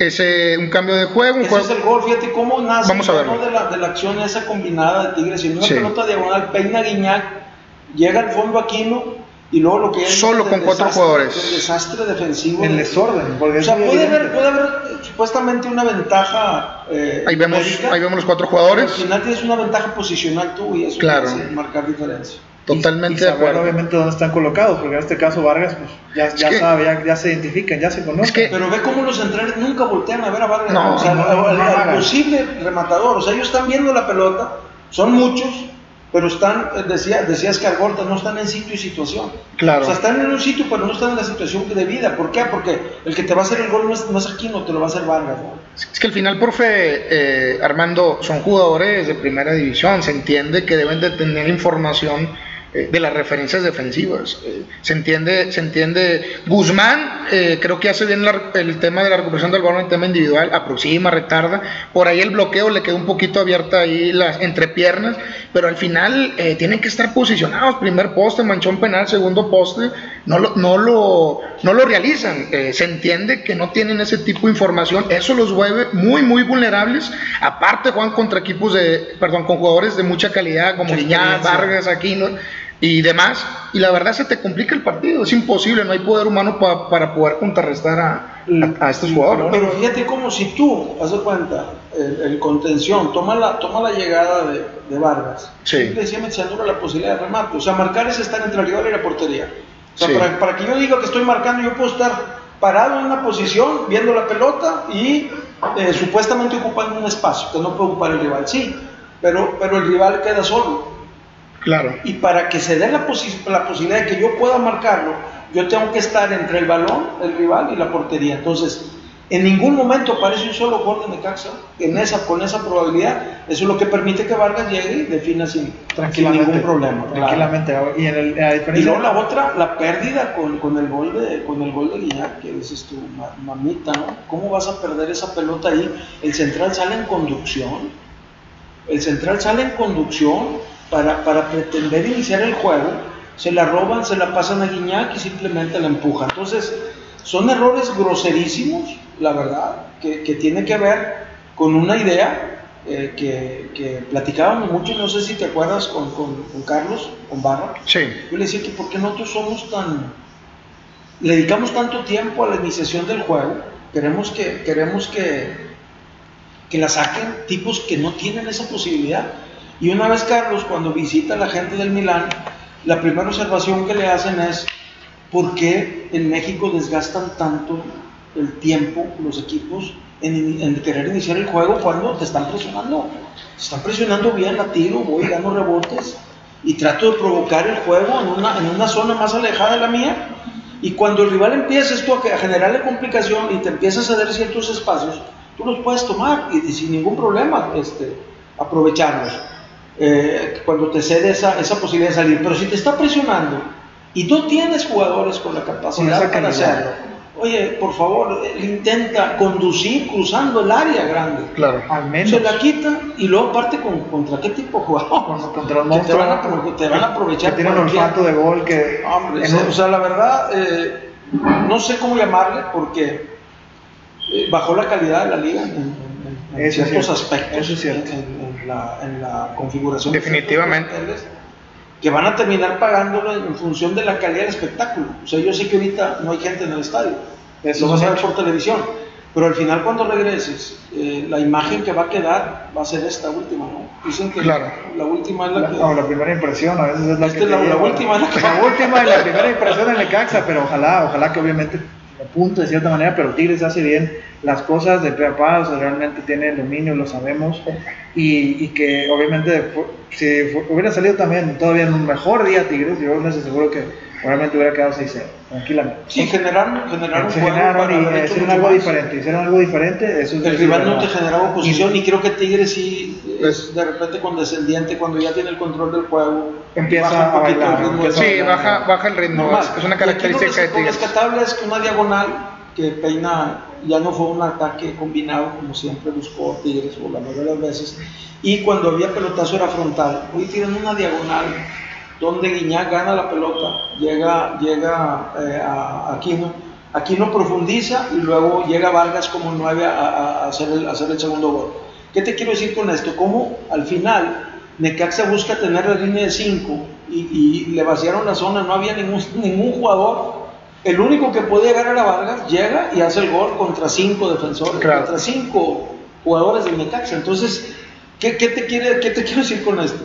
Ese, un cambio de juego. Un Ese es el gol, fíjate cómo nace vamos a de, la, de la acción esa combinada de Tigres. Y una pelota diagonal, peina Guiñac, llega al fondo Aquino y luego lo que es solo con cuatro jugadores. el desastre defensivo el desorden o sea puede haber, puede haber supuestamente una ventaja eh, ahí vemos ahí vemos los cuatro jugadores. al final tienes una ventaja posicional tú y eso claro. marcar diferencia. Totalmente y, de acuerdo. obviamente dónde están colocados porque en este caso Vargas pues ya, ya sabe ya, ya, se identifican ya se conocen. Pero ve cómo los centrales nunca voltean a ver a Vargas. No, o sea no, el, posible rematador o sea ellos están viendo la pelota son muchos pero están, eh, decía, decías que Algorta no están en sitio y situación. Claro. O sea, están en un sitio, pero no están en la situación de vida. ¿Por qué? Porque el que te va a hacer el gol no es, no es aquí, no te lo va a hacer Vargas. ¿no? Es que al final, profe eh, Armando, son jugadores de primera división. Se entiende que deben de tener información eh, de las referencias defensivas. Eh, se entiende, se entiende. Guzmán eh, creo que hace bien el tema de la recuperación del balón en tema individual, aproxima, retarda. Por ahí el bloqueo le quedó un poquito abierta ahí las entrepiernas, pero al final tienen que estar posicionados. Primer poste, manchón penal, segundo poste, no lo, no lo, no lo realizan. se entiende que no tienen ese tipo de información. Eso los vuelve muy, muy vulnerables. Aparte, juegan contra equipos de, perdón, con jugadores de mucha calidad como Guiñá, Vargas, Aquino y demás, y la verdad se te complica el partido, es imposible, no hay poder humano para poder contrarrestar a, a, estos jugadores. Pero fíjate como si tú, haz de cuenta, el, contención, toma la, toma la llegada de, de Vargas, sí. decía se la posibilidad de remate, o sea, marcar es estar entre el rival y la portería. O sea, para, para, que yo diga que estoy marcando, yo puedo estar parado en una posición, viendo la pelota y eh, supuestamente ocupando un espacio que no puede ocupar el rival, sí, pero, pero el rival queda solo. Claro. Y para que se dé la, la posibilidad de que yo pueda marcarlo, yo tengo que estar entre el balón, el rival y la portería. Entonces, en ningún momento aparece un solo gol de Necaxa en esa, con esa probabilidad. Eso es lo que permite que Vargas llegue y defina sin, ningún problema. Tranquilamente. Y, en el, y luego la otra, la pérdida con, con, el gol de con el gol de Guiñac, que dices tu mamita, ¿no? ¿Cómo vas a perder esa pelota ahí? El central sale en conducción. El central sale en conducción para, para pretender iniciar el juego. Se la roban, se la pasan a Guiñac y simplemente la empujan. Entonces, son errores groserísimos la verdad, que, que tiene que ver con una idea eh, que, que, platicábamos mucho, no sé si te acuerdas con, con, con, Carlos, con Barra. Sí. Yo le decía que por qué nosotros somos tan, le dedicamos tanto tiempo a la iniciación del juego, queremos que, queremos que, que la saquen tipos que no tienen esa posibilidad. Y una vez Carlos, cuando visita a la gente del Milán, la primera observación que le hacen es, ¿por qué en México desgastan tanto el tiempo los equipos en, querer iniciar el juego cuando te están presionando. Te están presionando bien, la tiro, voy, gano rebotes y trato de provocar el juego en una, en una zona más alejada de la mía. Y cuando el rival empieza esto a, generarle complicación y te empieza a ceder ciertos espacios, tú los puedes tomar y, sin ningún problema este, aprovecharlos. Eh, cuando te cede esa, esa posibilidad de salir. Pero si te está presionando y no tienes jugadores con la capacidad para hacerlo, Oye, por favor, intenta conducir cruzando el área grande. Claro, al menos. Se la quita y luego parte con, contra qué tipo de jugador. Contra los monstruos. Te van a, aprovechar. Que tienen olfato de gol que. Hombre, o sea, la verdad, eh, no sé cómo llamarle porque eh, bajó la calidad de la liga en, en, ciertos aspectos. Eso es cierto. En, la, en la configuración. Definitivamente que van a terminar pagándolo en función de la calidad del espectáculo. O sea, yo sé que ahorita no hay gente en el estadio, eso lo vas a ver por televisión, pero al final cuando regreses, eh, la imagen que va a quedar va a ser esta última, ¿no? Dicen que claro. la, última es la, que... No, la primera impresión a veces es la que... La, la, última es la que... La última y la primera impresión en el Caxa, pero ojalá, ojalá que obviamente punto de cierta manera, pero Tigres hace bien las cosas de pe a realmente tiene el dominio, lo sabemos, y, y que obviamente si hubiera salido también todavía en un mejor día Tigres, yo les aseguro que probablemente hubiera quedado 6-0, tranquilamente. Sí, generaron, generaron, se generaron y hicieron algo diferente, hicieron algo diferente. Eso el rival no te generaba oposición y, creo que Tigres sí es de repente condescendiente cuando ya tiene el control del juego. Empieza a bailar. El ritmo sí, baja, baja el ritmo, es una característica de Tigres. Lo rescatable es que una diagonal que peina ya no fue un ataque combinado como siempre buscó Tigres o la mayoría de las veces y cuando había pelotazo era frontal hoy tiran una diagonal donde Guiñac gana la pelota llega, llega eh, a Aquino Aquino profundiza y luego llega Vargas como nueve a, a, hacer el, hacer el segundo gol ¿qué te quiero decir con esto? como al final Necaxa busca tener la línea de 5 y, y, le vaciaron la zona, no había ningún, ningún jugador el único que puede llegar a la Vargas llega y hace el gol contra cinco defensores, contra cinco jugadores del Necaxa. Entonces, ¿qué, te quiere, ¿qué te quiero decir con esto?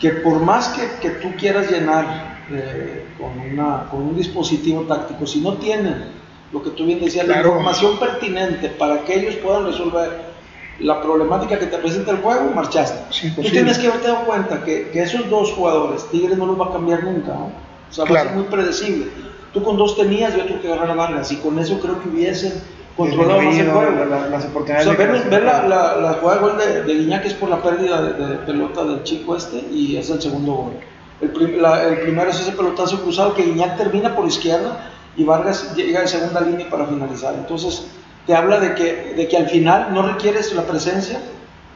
Que por más que, que tú quieras llenar eh, con, una, con un dispositivo táctico, si no tienen lo que tú bien decías, la información pertinente para que ellos puedan resolver la problemática que te presenta el juego, marchaste. tú tienes que haberte dado cuenta que, que, esos dos jugadores, Tigres no los va a cambiar nunca, ¿no? o sea, va a ser muy predecible. Tú con dos tenías y otro que agarrar a Vargas, y con eso creo que hubiesen controlado más el juego. las oportunidades o sea, ver, la, la, la, jugada de gol de, de Guiñac es por la pérdida de, pelota del chico este y es el segundo gol. El, el, primero es ese pelotazo cruzado que Guiñac termina por izquierda y Vargas llega en segunda línea para finalizar. Entonces, te habla de que, de que al final no requieres la presencia,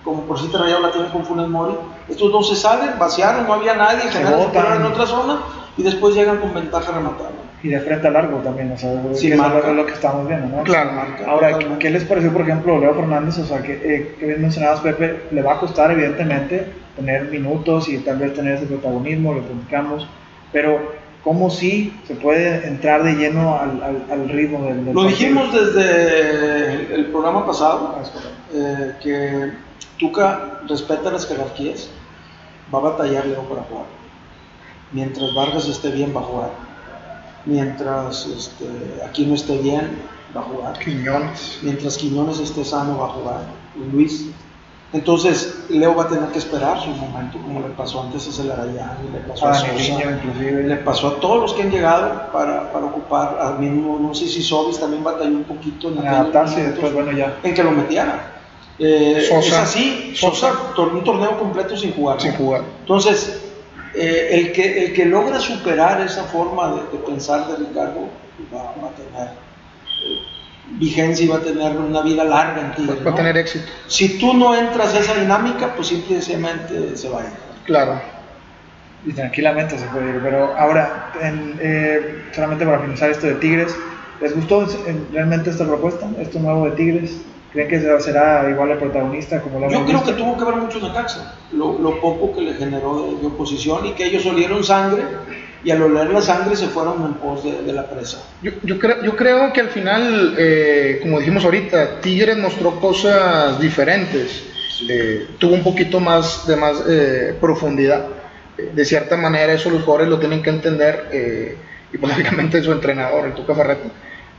como por si te rayado la tiene con Funes Mori. Estos dos se salen, vaciaron, no había nadie, generan en otra zona y después llegan con ventaja rematada y de frente a largo también, o sea, sí, que es lo, que estamos viendo, ¿no? Claro, Ahora, ¿qué les pareció, por ejemplo, Leo Fernández? O sea, que, eh, que bien mencionabas, Pepe, le va a costar, evidentemente, tener minutos y tal vez tener ese protagonismo, lo platicamos, pero ¿cómo sí se puede entrar de lleno al, al, al ritmo del, del Lo dijimos desde el programa pasado, ah, eh, que Tuca respeta las jerarquías, va a batallar Leo para jugar. Mientras Vargas esté bien, va a jugar mientras este, aquí no esté bien, va a jugar. Quiñones. Mientras Quiñones esté sano, va a jugar. Luis. Entonces, Leo va a tener que esperar su momento, como le pasó antes a Celarayán, le pasó a, A Sosa, inclusive. le pasó a todos los que han llegado para, para ocupar, al mismo, no sé si Sobis también batalló un poquito en adaptarse después, bueno, ya. en que lo metiera. Eh, Sosa. Es así, Sosa, tor- un torneo completo sin jugar. Sin jugar. Entonces, eh, el, que, el que logra superar esa forma de, de pensar de Ricardo va, va a tener eh, vigencia y va a tener una vida larga en Tigres. Va a tener éxito. Si tú no entras a esa dinámica, pues simplemente se va a ir. Claro. Y tranquilamente se puede ir. Pero ahora, en, eh, solamente para finalizar esto de Tigres, ¿les gustó realmente esta propuesta? ¿Esto nuevo de Tigres? ¿Creen que será, igual el protagonista como lo Yo creo visto? que tuvo que ver mucho Necaxa, lo, lo poco que le generó de, de oposición y que ellos olieron sangre y al oler la sangre se fueron en pos de, de la presa. Yo, yo, creo, yo creo que al final, eh, como dijimos ahorita, Tigres mostró cosas diferentes. Eh, tuvo un poquito más de más eh, profundidad. Eh, de cierta manera, eso los jugadores lo tienen que entender, eh, y lógicamente su entrenador, el Tuca Ferretti,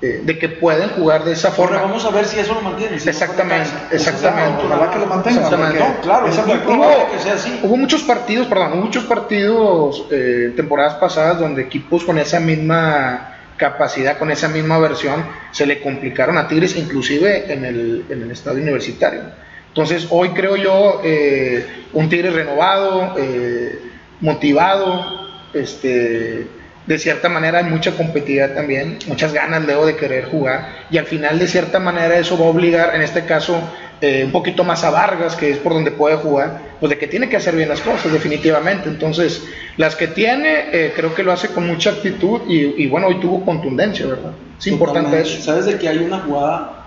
eh, de que pueden jugar de esa forma. vamos a ver si eso lo mantiene. si no Exactamente, Necaxa. exactamente. Esa es la Ojalá que lo mantenga, Exactamente. porque No, claro, es es muy atractivo. probable que sea así. Hubo muchos partidos, perdón, hubo muchos partidos eh, temporadas pasadas donde equipos con esa misma capacidad, con esa misma versión, se le complicaron a Tigres, inclusive en el, en el estadio universitario. Entonces, hoy creo yo, eh, un Tigres renovado, eh, motivado, este, de cierta manera hay mucha competitividad también, muchas ganas luego de querer jugar, y al final de cierta manera eso va a obligar, en este caso, eh, un poquito más a Vargas, que es por donde puede jugar, pues de que tiene que hacer bien las cosas, definitivamente. Entonces, las que tiene, eh, creo que lo hace con mucha actitud y, y bueno, hoy tuvo contundencia, ¿verdad? Es importante Totalmente. eso. ¿Sabes de que hay una jugada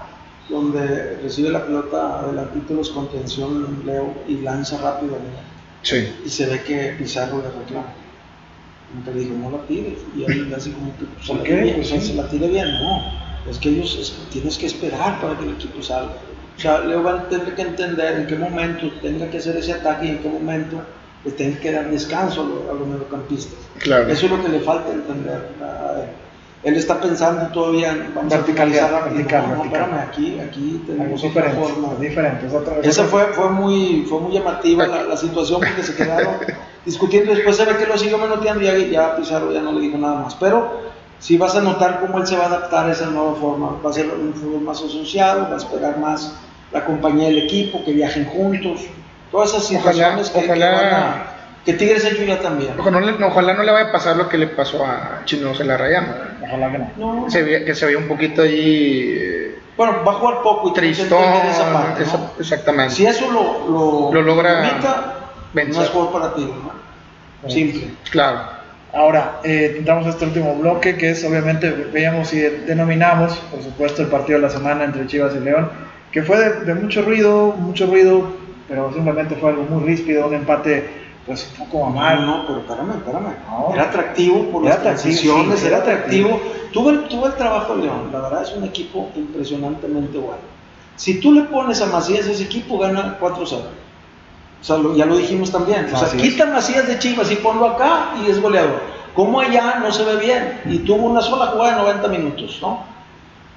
donde recibe la pelota adelantito de los contención Leo y lanza rápido. Sí. y se ve que Pizarro le reclama? Le dijo, no la tires. Y él así como que pues, ¿Por qué? bien, Pues sí. se la tire bien. No, es que ellos es- tienes que esperar para que el equipo salga. O sea, Leo va a tener que entender en qué momento tenga que hacer ese ataque y en qué momento le tenga que dar descanso a los, a los mediocampistas. Claro. Eso es lo que le falta entender a él. Está pensando todavía en vamos Verticalidad, a vertical, no, no, vertical. espérame, aquí, aquí tenemos otra diferente, forma. diferente. Es otra, es Esa fue, fue, muy, fue muy llamativa la, la situación porque se quedaron discutiendo. Después se ve que lo siguió manoteando y ya, ya Pizarro ya no le dijo nada más. Pero sí vas a notar cómo él se va a adaptar a esa nueva forma. Va a ser un fútbol más asociado, va a esperar más la compañía del equipo, que viajen juntos. Todas esas situaciones que, que ojalá- van a- que Tigres ha hecho ya también. Ojalá no, le, ojalá no le vaya a pasar lo que le pasó a Chinos en la Rayana. Ojalá que no. No. Se veía- que se veía un poquito ahí eh, Bueno, va a jugar poco y tristón. esa parte, ¿no? esa- exactamente. Si eso lo, lo, Lo logra limita, vencer. no es juego para Tigres, ¿no? Simple. Claro. Ahora, eh, entramos a este último bloque, que es obviamente, veíamos y denominamos, por supuesto, el partido de la semana entre Chivas y León, que fue de, de mucho ruido, mucho ruido, pero simplemente fue algo muy ríspido, un empate pues un poco amargo. no, pero espérame, espérame. No. Era atractivo por Era las atractivo, transiciones, sí, era era atractivo. Tuvo el, tuvo el trabajo de León, la verdad es un equipo impresionantemente bueno. Si tú le pones a Macías ese equipo, gana 4-0. O sea, lo- ya lo dijimos también. O sea, Así quita Macías de Chivas y ponlo acá y es goleador. Como allá no se ve bien y tuvo una sola jugada de 90 minutos, ¿no?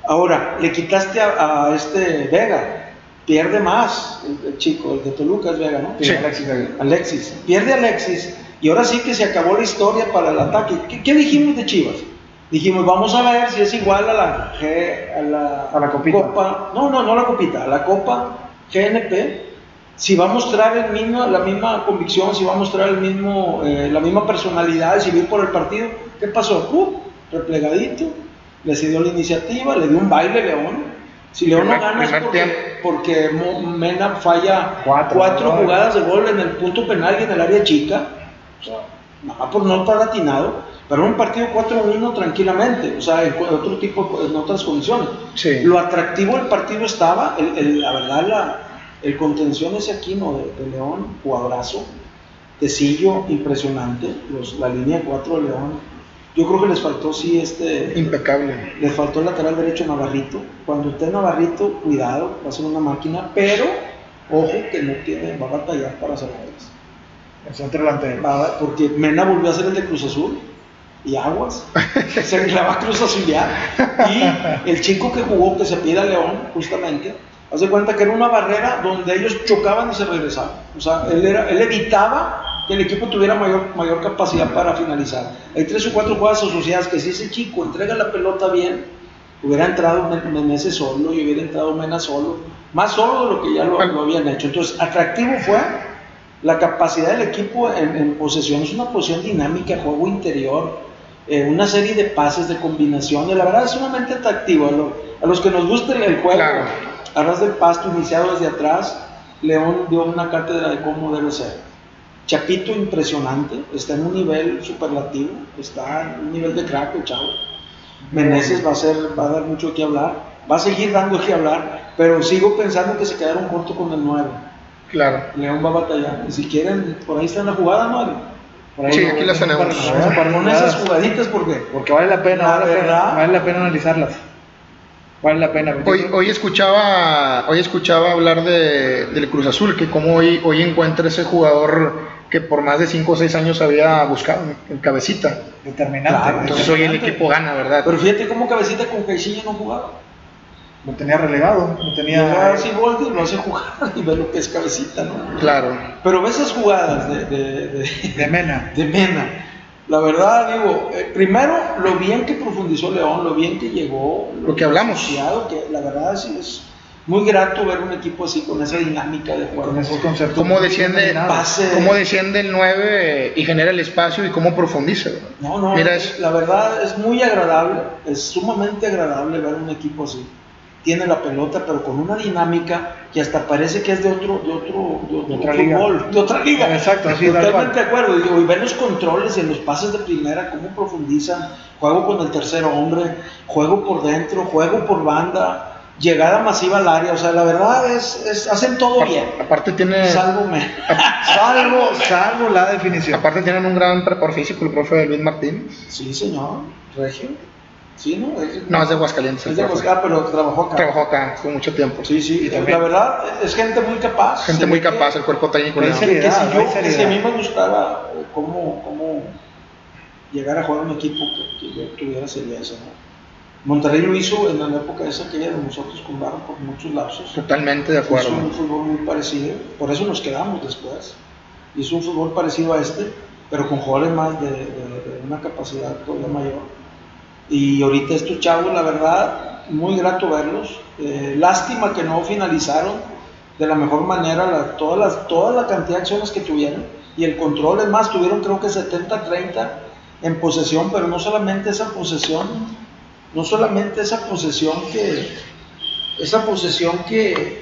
Ahora, le quitaste a, a este Vega, pierde más el, el chico, el de Toluca es Vega, ¿no? Sí, Alexis Vega. Alexis, pierde Alexis y ahora sí que se acabó la historia para el ataque. ¿Qué, qué dijimos de Chivas? Dijimos, vamos a ver si es igual a la, G- a la, A la copita. Copa, no, no, no la copita, a la Copa GNP, si va a mostrar el mismo, la misma convicción, si va a mostrar el mismo, eh, la misma personalidad, si va por el partido. ¿Qué pasó? ¡Uh! replegadito, le cedió la iniciativa, le dio un baile León. Si León no gana es porque, porque Mena falla Cuatro, cuatro jugadas de gol en el punto penal y en el área chica. O sea, nada por no estar atinado, pero un partido 4-1 tranquilamente, o sea, en otro tipo, en otras condiciones. Sí. Lo atractivo del partido estaba, el, el- la verdad, la, el contención ese Aquino de, de León, jugadorazo, Tecillo, impresionante, los, la línea 4 de León. Yo creo que les faltó, sí, este, Impecable. les faltó el lateral derecho Navarrito. Cuando esté Navarrito, cuidado, va a ser una máquina, pero ojo que no tiene, va a batallar para goles. El centro delantero. Va porque Mena volvió a ser el de Cruz Azul y Aguas se la va a Cruz Azulear y el chico que jugó que se pide a León justamente Haz de cuenta que era una barrera donde ellos chocaban y se regresaban. O sea, él, era, él evitaba que el equipo tuviera mayor, mayor capacidad para finalizar. Hay tres o cuatro jugadas asociadas que si ese chico entrega la pelota bien, hubiera entrado Meneses solo y hubiera entrado Mena solo, más solo de lo que ya lo, lo habían hecho. Entonces, atractivo fue la capacidad del equipo en, posesión, es una posición dinámica, juego interior, eh, una serie de pases, de combinaciones, la verdad es sumamente atractivo. A, los que nos guste el juego, a ras del pasto iniciado desde atrás, León dio una cátedra de cómo debe ser. Chapito impresionante, está en un nivel superlativo, está en un nivel de crack el chavo. Meneses va a, ser, va a dar mucho que hablar, va a seguir dando que hablar, pero sigo pensando que se quedaron corto con el 9. Claro. León va a batallar. Y si quieren, por ahí está la jugada, ¿no? sí, aquí las tenemos. Con esas jugaditas, ¿por qué? Porque vale la pena, vale, la pena vale la pena analizarlas. Vale la pena. Hoy, hoy, escuchaba, hoy escuchaba hablar de, del Cruz Azul, que como hoy, hoy encuentra ese jugador que por más de 5 o 6 años había buscado en cabecita. Determinante. entonces hoy el equipo gana, ¿verdad? Pero fíjate cómo cabecita con Caixinha no jugaba. Lo tenía relegado, lo tenía... así Volti lo hace jugar y ve lo que es cabecita, ¿no? Claro. Pero ve esas jugadas de... De, de, Mena. De Mena. La verdad, digo, eh, primero, lo bien que profundizó León, lo bien que llegó. Lo, que hablamos. Que la verdad sí es muy grato ver un equipo así, con esa dinámica de juego. Con esos conceptos. Cómo desciende, cómo desciende el 9 y genera el espacio y cómo profundiza. No, no, Mira, la verdad es muy agradable, es sumamente agradable ver un equipo así tiene la pelota, pero con una dinámica que hasta parece que es de otro, de otro, de, otra fútbol, liga. de otra liga. Exacto, así Totalmente de acuerdo. Y, ver los controles y en los pases de primera, cómo profundizan, juego con el tercer hombre, juego por dentro, juego por banda, llegada masiva al área, o sea, la verdad es, es hacen todo bien. Aparte tiene salvo me, salvo, salvo la definición. Aparte tienen un gran preparo físico el profe Luis Martínez. Sí, señor, Regio. Sí, ¿no? Es, no, es de Aguascalientes. Es de Aguascalientes, pero trabajó acá. Trabajó acá con mucho tiempo. Sí, sí, la verdad es gente muy capaz. Gente muy capaz, el cuerpo técnico. Que, que, si yo, que si a mí me gustaba eh, cómo, cómo llegar a jugar un equipo que, yo tuviera seriedad, ¿no? Monterrey lo hizo en la época esa que nosotros con Barro por muchos lapsos. Totalmente de acuerdo. Hizo un fútbol muy parecido, por eso nos quedamos después. Hizo un fútbol parecido a este, pero con jugadores más de, de una capacidad todavía mayor y ahorita estos chavos, la verdad, muy grato verlos. Eh, lástima que no finalizaron de la mejor manera todas las, toda la cantidad de acciones que tuvieron. Y el control, es más, tuvieron creo que 70-30 en posesión, pero no solamente esa posesión, no solamente esa posesión que, esa posesión que,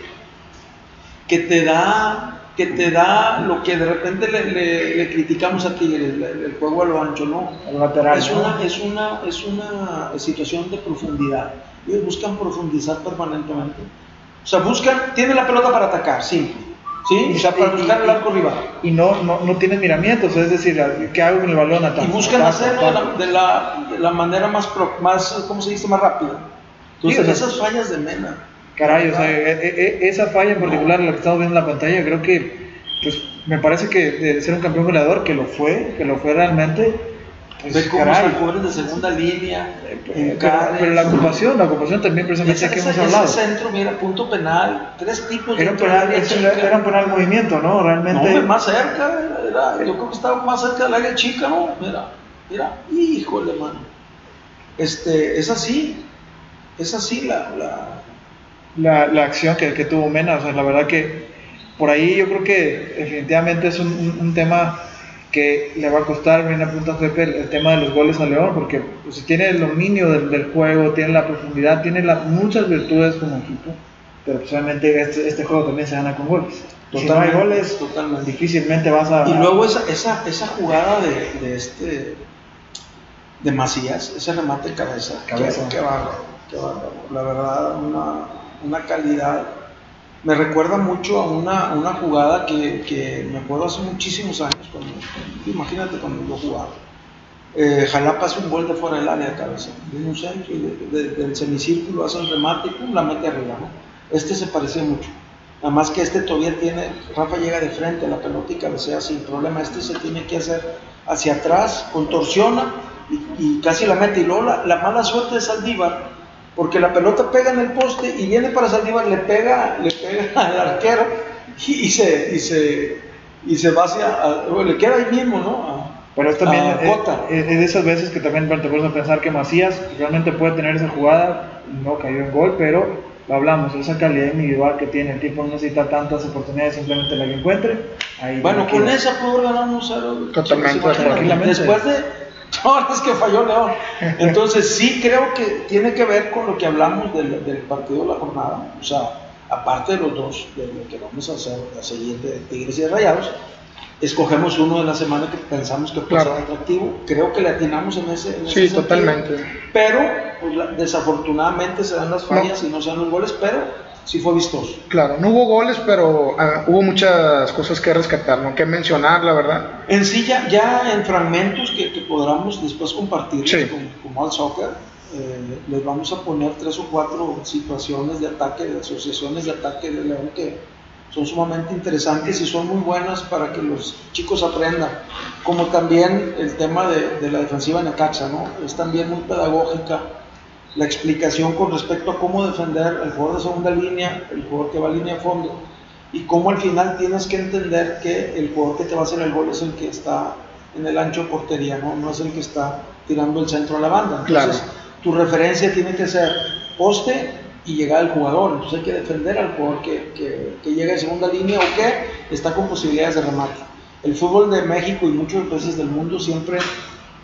que te da que te da lo que de repente le, criticamos a Tigres, el, juego a lo ancho, ¿no? lateral, es, Una, es, una, es una situación de profundidad. Ellos buscan profundizar permanentemente. O sea, buscan, tienen la pelota para atacar, simple. ¿Sí? O sea, para buscar el arco rival. Y no, no, no miramientos, es decir, ¿qué hago con el balón? y buscan hacerlo de la, de la, manera más, más, ¿cómo se dice? Más rápida. Entonces, esas fallas de Mena Caray, o sea, e, e, e, esa falla en particular, la que estamos viendo en la pantalla, creo que pues, me parece que de ser un campeón goleador, que lo fue, que lo fue realmente. Ve cómo son jugadores de segunda línea, eh, pero, la ocupación, la ocupación también precisamente que hemos hablado. Ese centro, mira, punto penal, tres tipos era de penal, era, era, un penal movimiento, ¿no? Realmente. No, más cerca, era, yo creo que estaba más cerca del área chica, ¿no? Mira, mira, híjole, mano. Este, es así, es así la, la la, la acción que, que, tuvo Mena. O sea, la verdad que por ahí yo creo que definitivamente es un, un, tema que le va a costar, bien apunta Pepe, el, tema de los goles a León, porque pues, tiene el dominio del, del, juego, tiene la profundidad, tiene la, muchas virtudes como equipo, pero pues obviamente este, este juego también se gana con goles. Totalmente, si no hay goles, totalmente. difícilmente vas a... Y luego esa, esa, esa jugada de, de este de Macías, ese remate de cabeza, cabeza. Qué, qué bárbaro, qué bárbaro. La verdad, una una calidad. Me recuerda mucho a una, jugada que, me acuerdo hace muchísimos años, cuando, imagínate cuando yo jugaba. Eh, Jalapa hace un gol de fuera del área de cabeza, de un centro, y del semicírculo hace un remate y pum, la mete arriba. Este se parecía mucho. Nada más que este todavía tiene, Rafa llega de frente a la pelota y cabecea sin problema. Este se tiene que hacer hacia atrás, contorsiona y, casi la mete. Y luego la, la mala suerte de Saldívar porque la pelota pega en el poste y viene para Saldívar, le pega, le pega al arquero y, se, y se, y se va hacia, le queda ahí mismo, ¿no? Pero es también es, de esas veces que también te puedes pensar que Macías realmente puede tener esa jugada, no cayó en gol, pero lo hablamos, esa calidad individual que tiene, el tipo no necesita tantas oportunidades, simplemente la que encuentre. Ahí bueno, con esa pudo ganar un cero. Totalmente. Después de todas que falló León. Entonces sí creo que tiene que ver con lo que hablamos del, del partido de la jornada. O sea, aparte de los dos, de lo que vamos a hacer, a seguir de Tigres y de Rayados, escogemos uno de la semana que pensamos que puede ser atractivo. Creo que le atinamos en ese. En sí, totalmente. Pero pues, desafortunadamente se dan las fallas y no se dan los goles, pero sí fue vistoso. Claro, no hubo goles, pero ah, hubo muchas cosas que rescatar, ¿no? que mencionar, la verdad. En sí, ya, en fragmentos que, que podamos después compartir como, al soccer, eh, les vamos a poner tres o cuatro situaciones de ataque, de asociaciones de ataque de León que son sumamente interesantes y son muy buenas para que los chicos aprendan. Como también el tema de, de la defensiva en Necaxa, ¿no? Es también muy pedagógica la explicación con respecto a cómo defender el jugador de segunda línea, el jugador que va a línea de fondo, y cómo al final tienes que entender que el jugador que te va a hacer el gol es el que está en el ancho de portería, no, no es el que está tirando el centro a la banda. Entonces, tu referencia tiene que ser poste y llegar al jugador. Entonces hay que defender al jugador que, que, que llega en segunda línea o que está con posibilidades de remate. El fútbol de México y muchos países del mundo siempre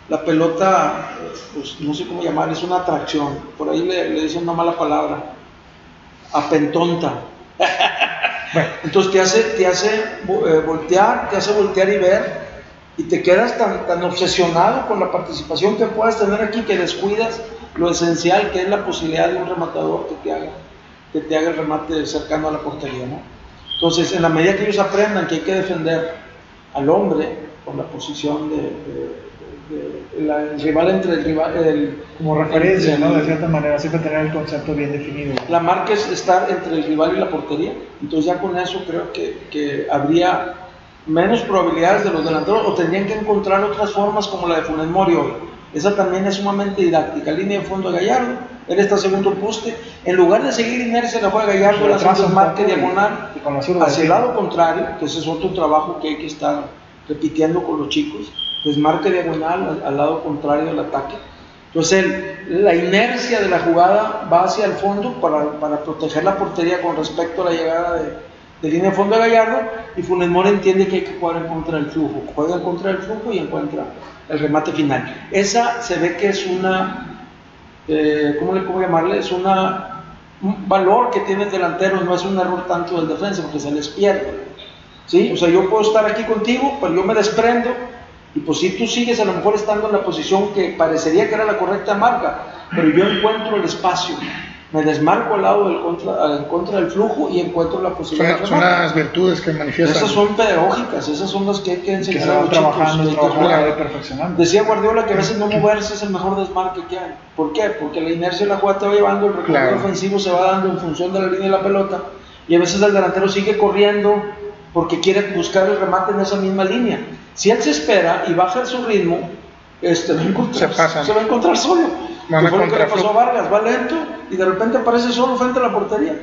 la pelota, pues no sé cómo llamar, es una atracción. Por ahí le, le dicen una mala palabra, apentonta. Entonces te hace, te hace eh, voltear, te hace voltear y ver, y te quedas tan, tan obsesionado con la participación que puedas tener aquí que descuidas lo esencial que es la posibilidad de un rematador que te haga, que te haga el remate cercano a la portería. ¿no? Entonces, en la medida que ellos aprendan que hay que defender al hombre con la posición de, el rival entre el rival. Como referencia, ¿no? De cierta manera, siempre tener el concepto bien definido. La marca es estar entre el rival y la portería. Entonces, ya con eso creo que, que habría menos probabilidades de los delanteros o tendrían que encontrar otras formas como la de Funes Mori hoy esa también es sumamente didáctica. Línea de fondo de Gallardo, él está segundo poste. En lugar de seguir inercia, la juega Gallardo, la hace marque diagonal hacia el lado contrario, que ese es otro trabajo que hay que estar repitiendo con los chicos. Desmarque diagonal al, lado contrario del ataque. Entonces, la inercia de la jugada va hacia el fondo para, para proteger la portería con respecto a la llegada de, de línea de fondo de Gallardo y Funes Mori entiende que hay que jugar en contra del flujo. Juega en contra del flujo y encuentra el remate final. Esa se ve que es una, eh, ¿cómo le puedo llamarle? Es una, un valor que tiene el delantero, no es un error tanto del defensa porque se les pierde. ¿Sí? O sea, yo puedo estar aquí contigo, pero yo me desprendo y pues si tú sigues a lo mejor estando en la posición que parecería que era la correcta marca, pero yo encuentro el espacio me desmarco al lado del contra, en contra del flujo y encuentro la posibilidad son, de son las virtudes que manifiestan. Esas son pedagógicas, esas son las que hay que enseñar a los trabajando, chicos. Decía Guardiola que a veces no moverse es el mejor desmarque que hay. ¿Por qué? Porque la inercia de la jugada te va llevando, el recorrido ofensivo se va dando en función de la línea de la pelota y a veces el delantero sigue corriendo porque quiere buscar el remate en esa misma línea. Si él se espera y baja su ritmo, este, va a encontrar, se, se va a encontrar solo. Van fue lo que le pasó a Vargas, va lento y de repente aparece solo frente a la portería.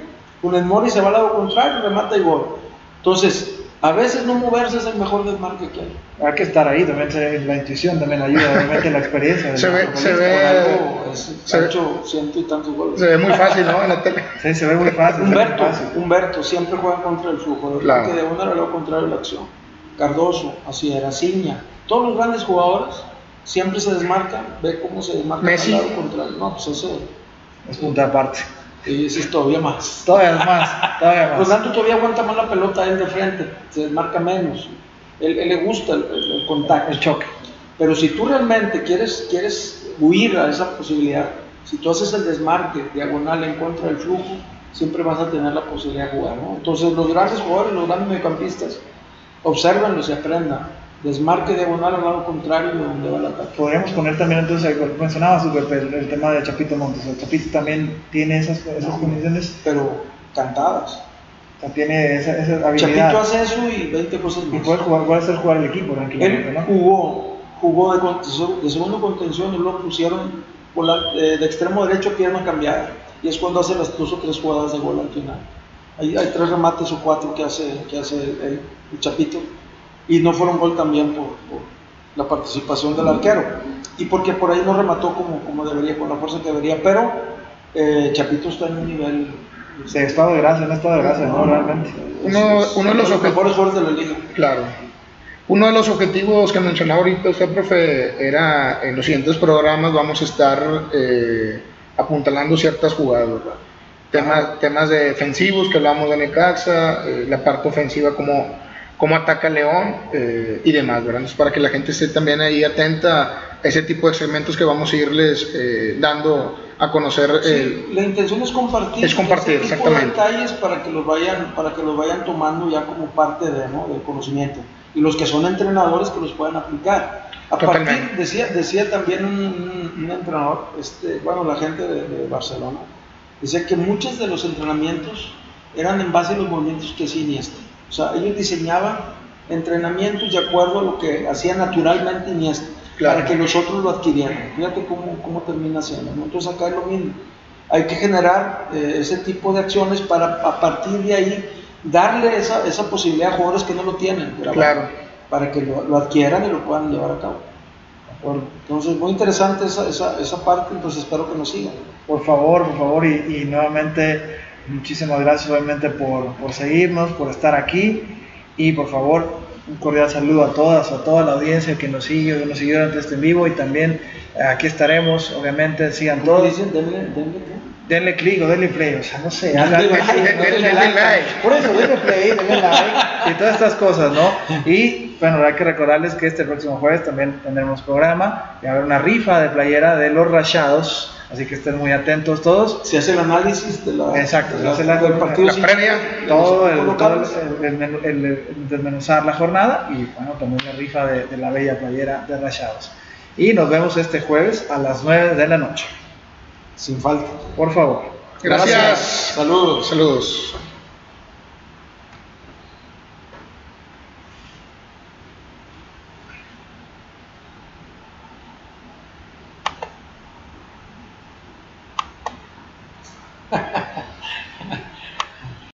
el Mori se va al lado contrario, remata y gol. Entonces, a veces no moverse es el mejor desmarque que hay. Hay que estar ahí, también la intuición también ayuda, obviamente la experiencia. se ve, se ve, se ha hecho ciento y tantos goles. Se ve muy fácil, ¿no? En la tele. Sí, se ve muy fácil. Humberto, Humberto siempre juega contra el flujo, claro. que de una era lo contrario de la acción. Cardoso, así era, Ciña, todos los grandes jugadores siempre se desmarca, ve cómo se desmarca Messi. al lado contrario. No, pues eso es punta aparte. Y ese es todavía más. Todavía más, todavía más. tanto todavía aguanta más la pelota él de frente, se desmarca menos. Él, él le gusta el, el, contacto. El choque. Pero si tú realmente quieres, quieres huir a esa posibilidad, si tú haces el desmarque diagonal en contra del flujo, siempre vas a tener la posibilidad de jugar. ¿no? Entonces los grandes jugadores, los grandes mediocampistas, observanlos y aprendan desmarque diagonal al lado contrario de donde va el ataque. Podríamos poner también entonces, mencionabas el, el tema de Chapito Montes, el Chapito también tiene esas, esas condiciones. Pero cantadas. O sea, tiene esa, esa habilidad. Chapito hace eso y 20 cosas más. Y puede jugar, puede hacer jugar el equipo tranquilamente, Él jugó, jugó de, de, segundo contención y luego pusieron eh, de extremo derecho, pierna cambiada. Y es cuando hace las dos o tres jugadas de gol al final. Hay, hay tres remates o cuatro que hace, que hace el, Chapito. Y no fueron gol también por, la participación del arquero. Y porque por ahí no remató como, como debería, con la fuerza que debería. Pero eh, Chapito está en un nivel Sí, estado de gracia, no estado de gracia, ¿no? Realmente. Uno, uno de los mejores jugadores de la liga. Claro. Uno de los objetivos que mencionaba ahorita usted, profe, era en los siguientes programas vamos a estar eh, apuntalando ciertas jugadas, ¿verdad? Temas, temas defensivos que hablamos de Necaxa, eh, la parte ofensiva como, como ataca León eh, y demás, ¿verdad? Entonces, para que la gente esté también ahí atenta a ese tipo de segmentos que vamos a irles dando a conocer. la intención es compartir, es compartir ese tipo de detalles para que los vayan, para que los vayan tomando ya como parte de, ¿no? del conocimiento y los que son entrenadores que los puedan aplicar. A partir, decía, decía también un, entrenador, este, bueno, la gente de, Barcelona, decía que muchos de los entrenamientos eran en base a los movimientos que hacía Iniesta. O sea, ellos diseñaban entrenamientos de acuerdo a lo que hacía naturalmente Iniesta para que los otros lo adquirieran. Fíjate cómo, cómo termina siendo. Entonces acá es lo mismo. Hay que generar eh, ese tipo de acciones para a partir de ahí darle esa, esa posibilidad a jugadores que no lo tienen. Claro. Para que lo, adquieran y lo puedan llevar a cabo. Entonces, muy interesante esa, esa, esa, parte, entonces espero que nos sigan. Por favor, por favor, y, y nuevamente muchísimas gracias obviamente por, por seguirnos, por estar aquí y por favor un cordial saludo a todas, a toda la audiencia que nos sigue, que nos siguió durante este en vivo y también aquí estaremos, obviamente, sigan todos. Dicen, denle, denle, denle clic o denle play, o sea, no sé, denle, like, Por eso, denle play, denle like y todas estas cosas, ¿no? Y bueno, hay que recordarles que este próximo jueves también tendremos programa y habrá una rifa de playera de los rachados Así que estén muy atentos todos. Se hace el análisis de la, Exacto, se hace la, del partido, la previa, todo, el, todo el, desmenuzar la jornada y bueno, también la rifa de, de, la bella playera de Rayados. Y nos vemos este jueves a las 9 de la noche. Sin falta. Por favor. Gracias. Gracias. Saludos. Saludos.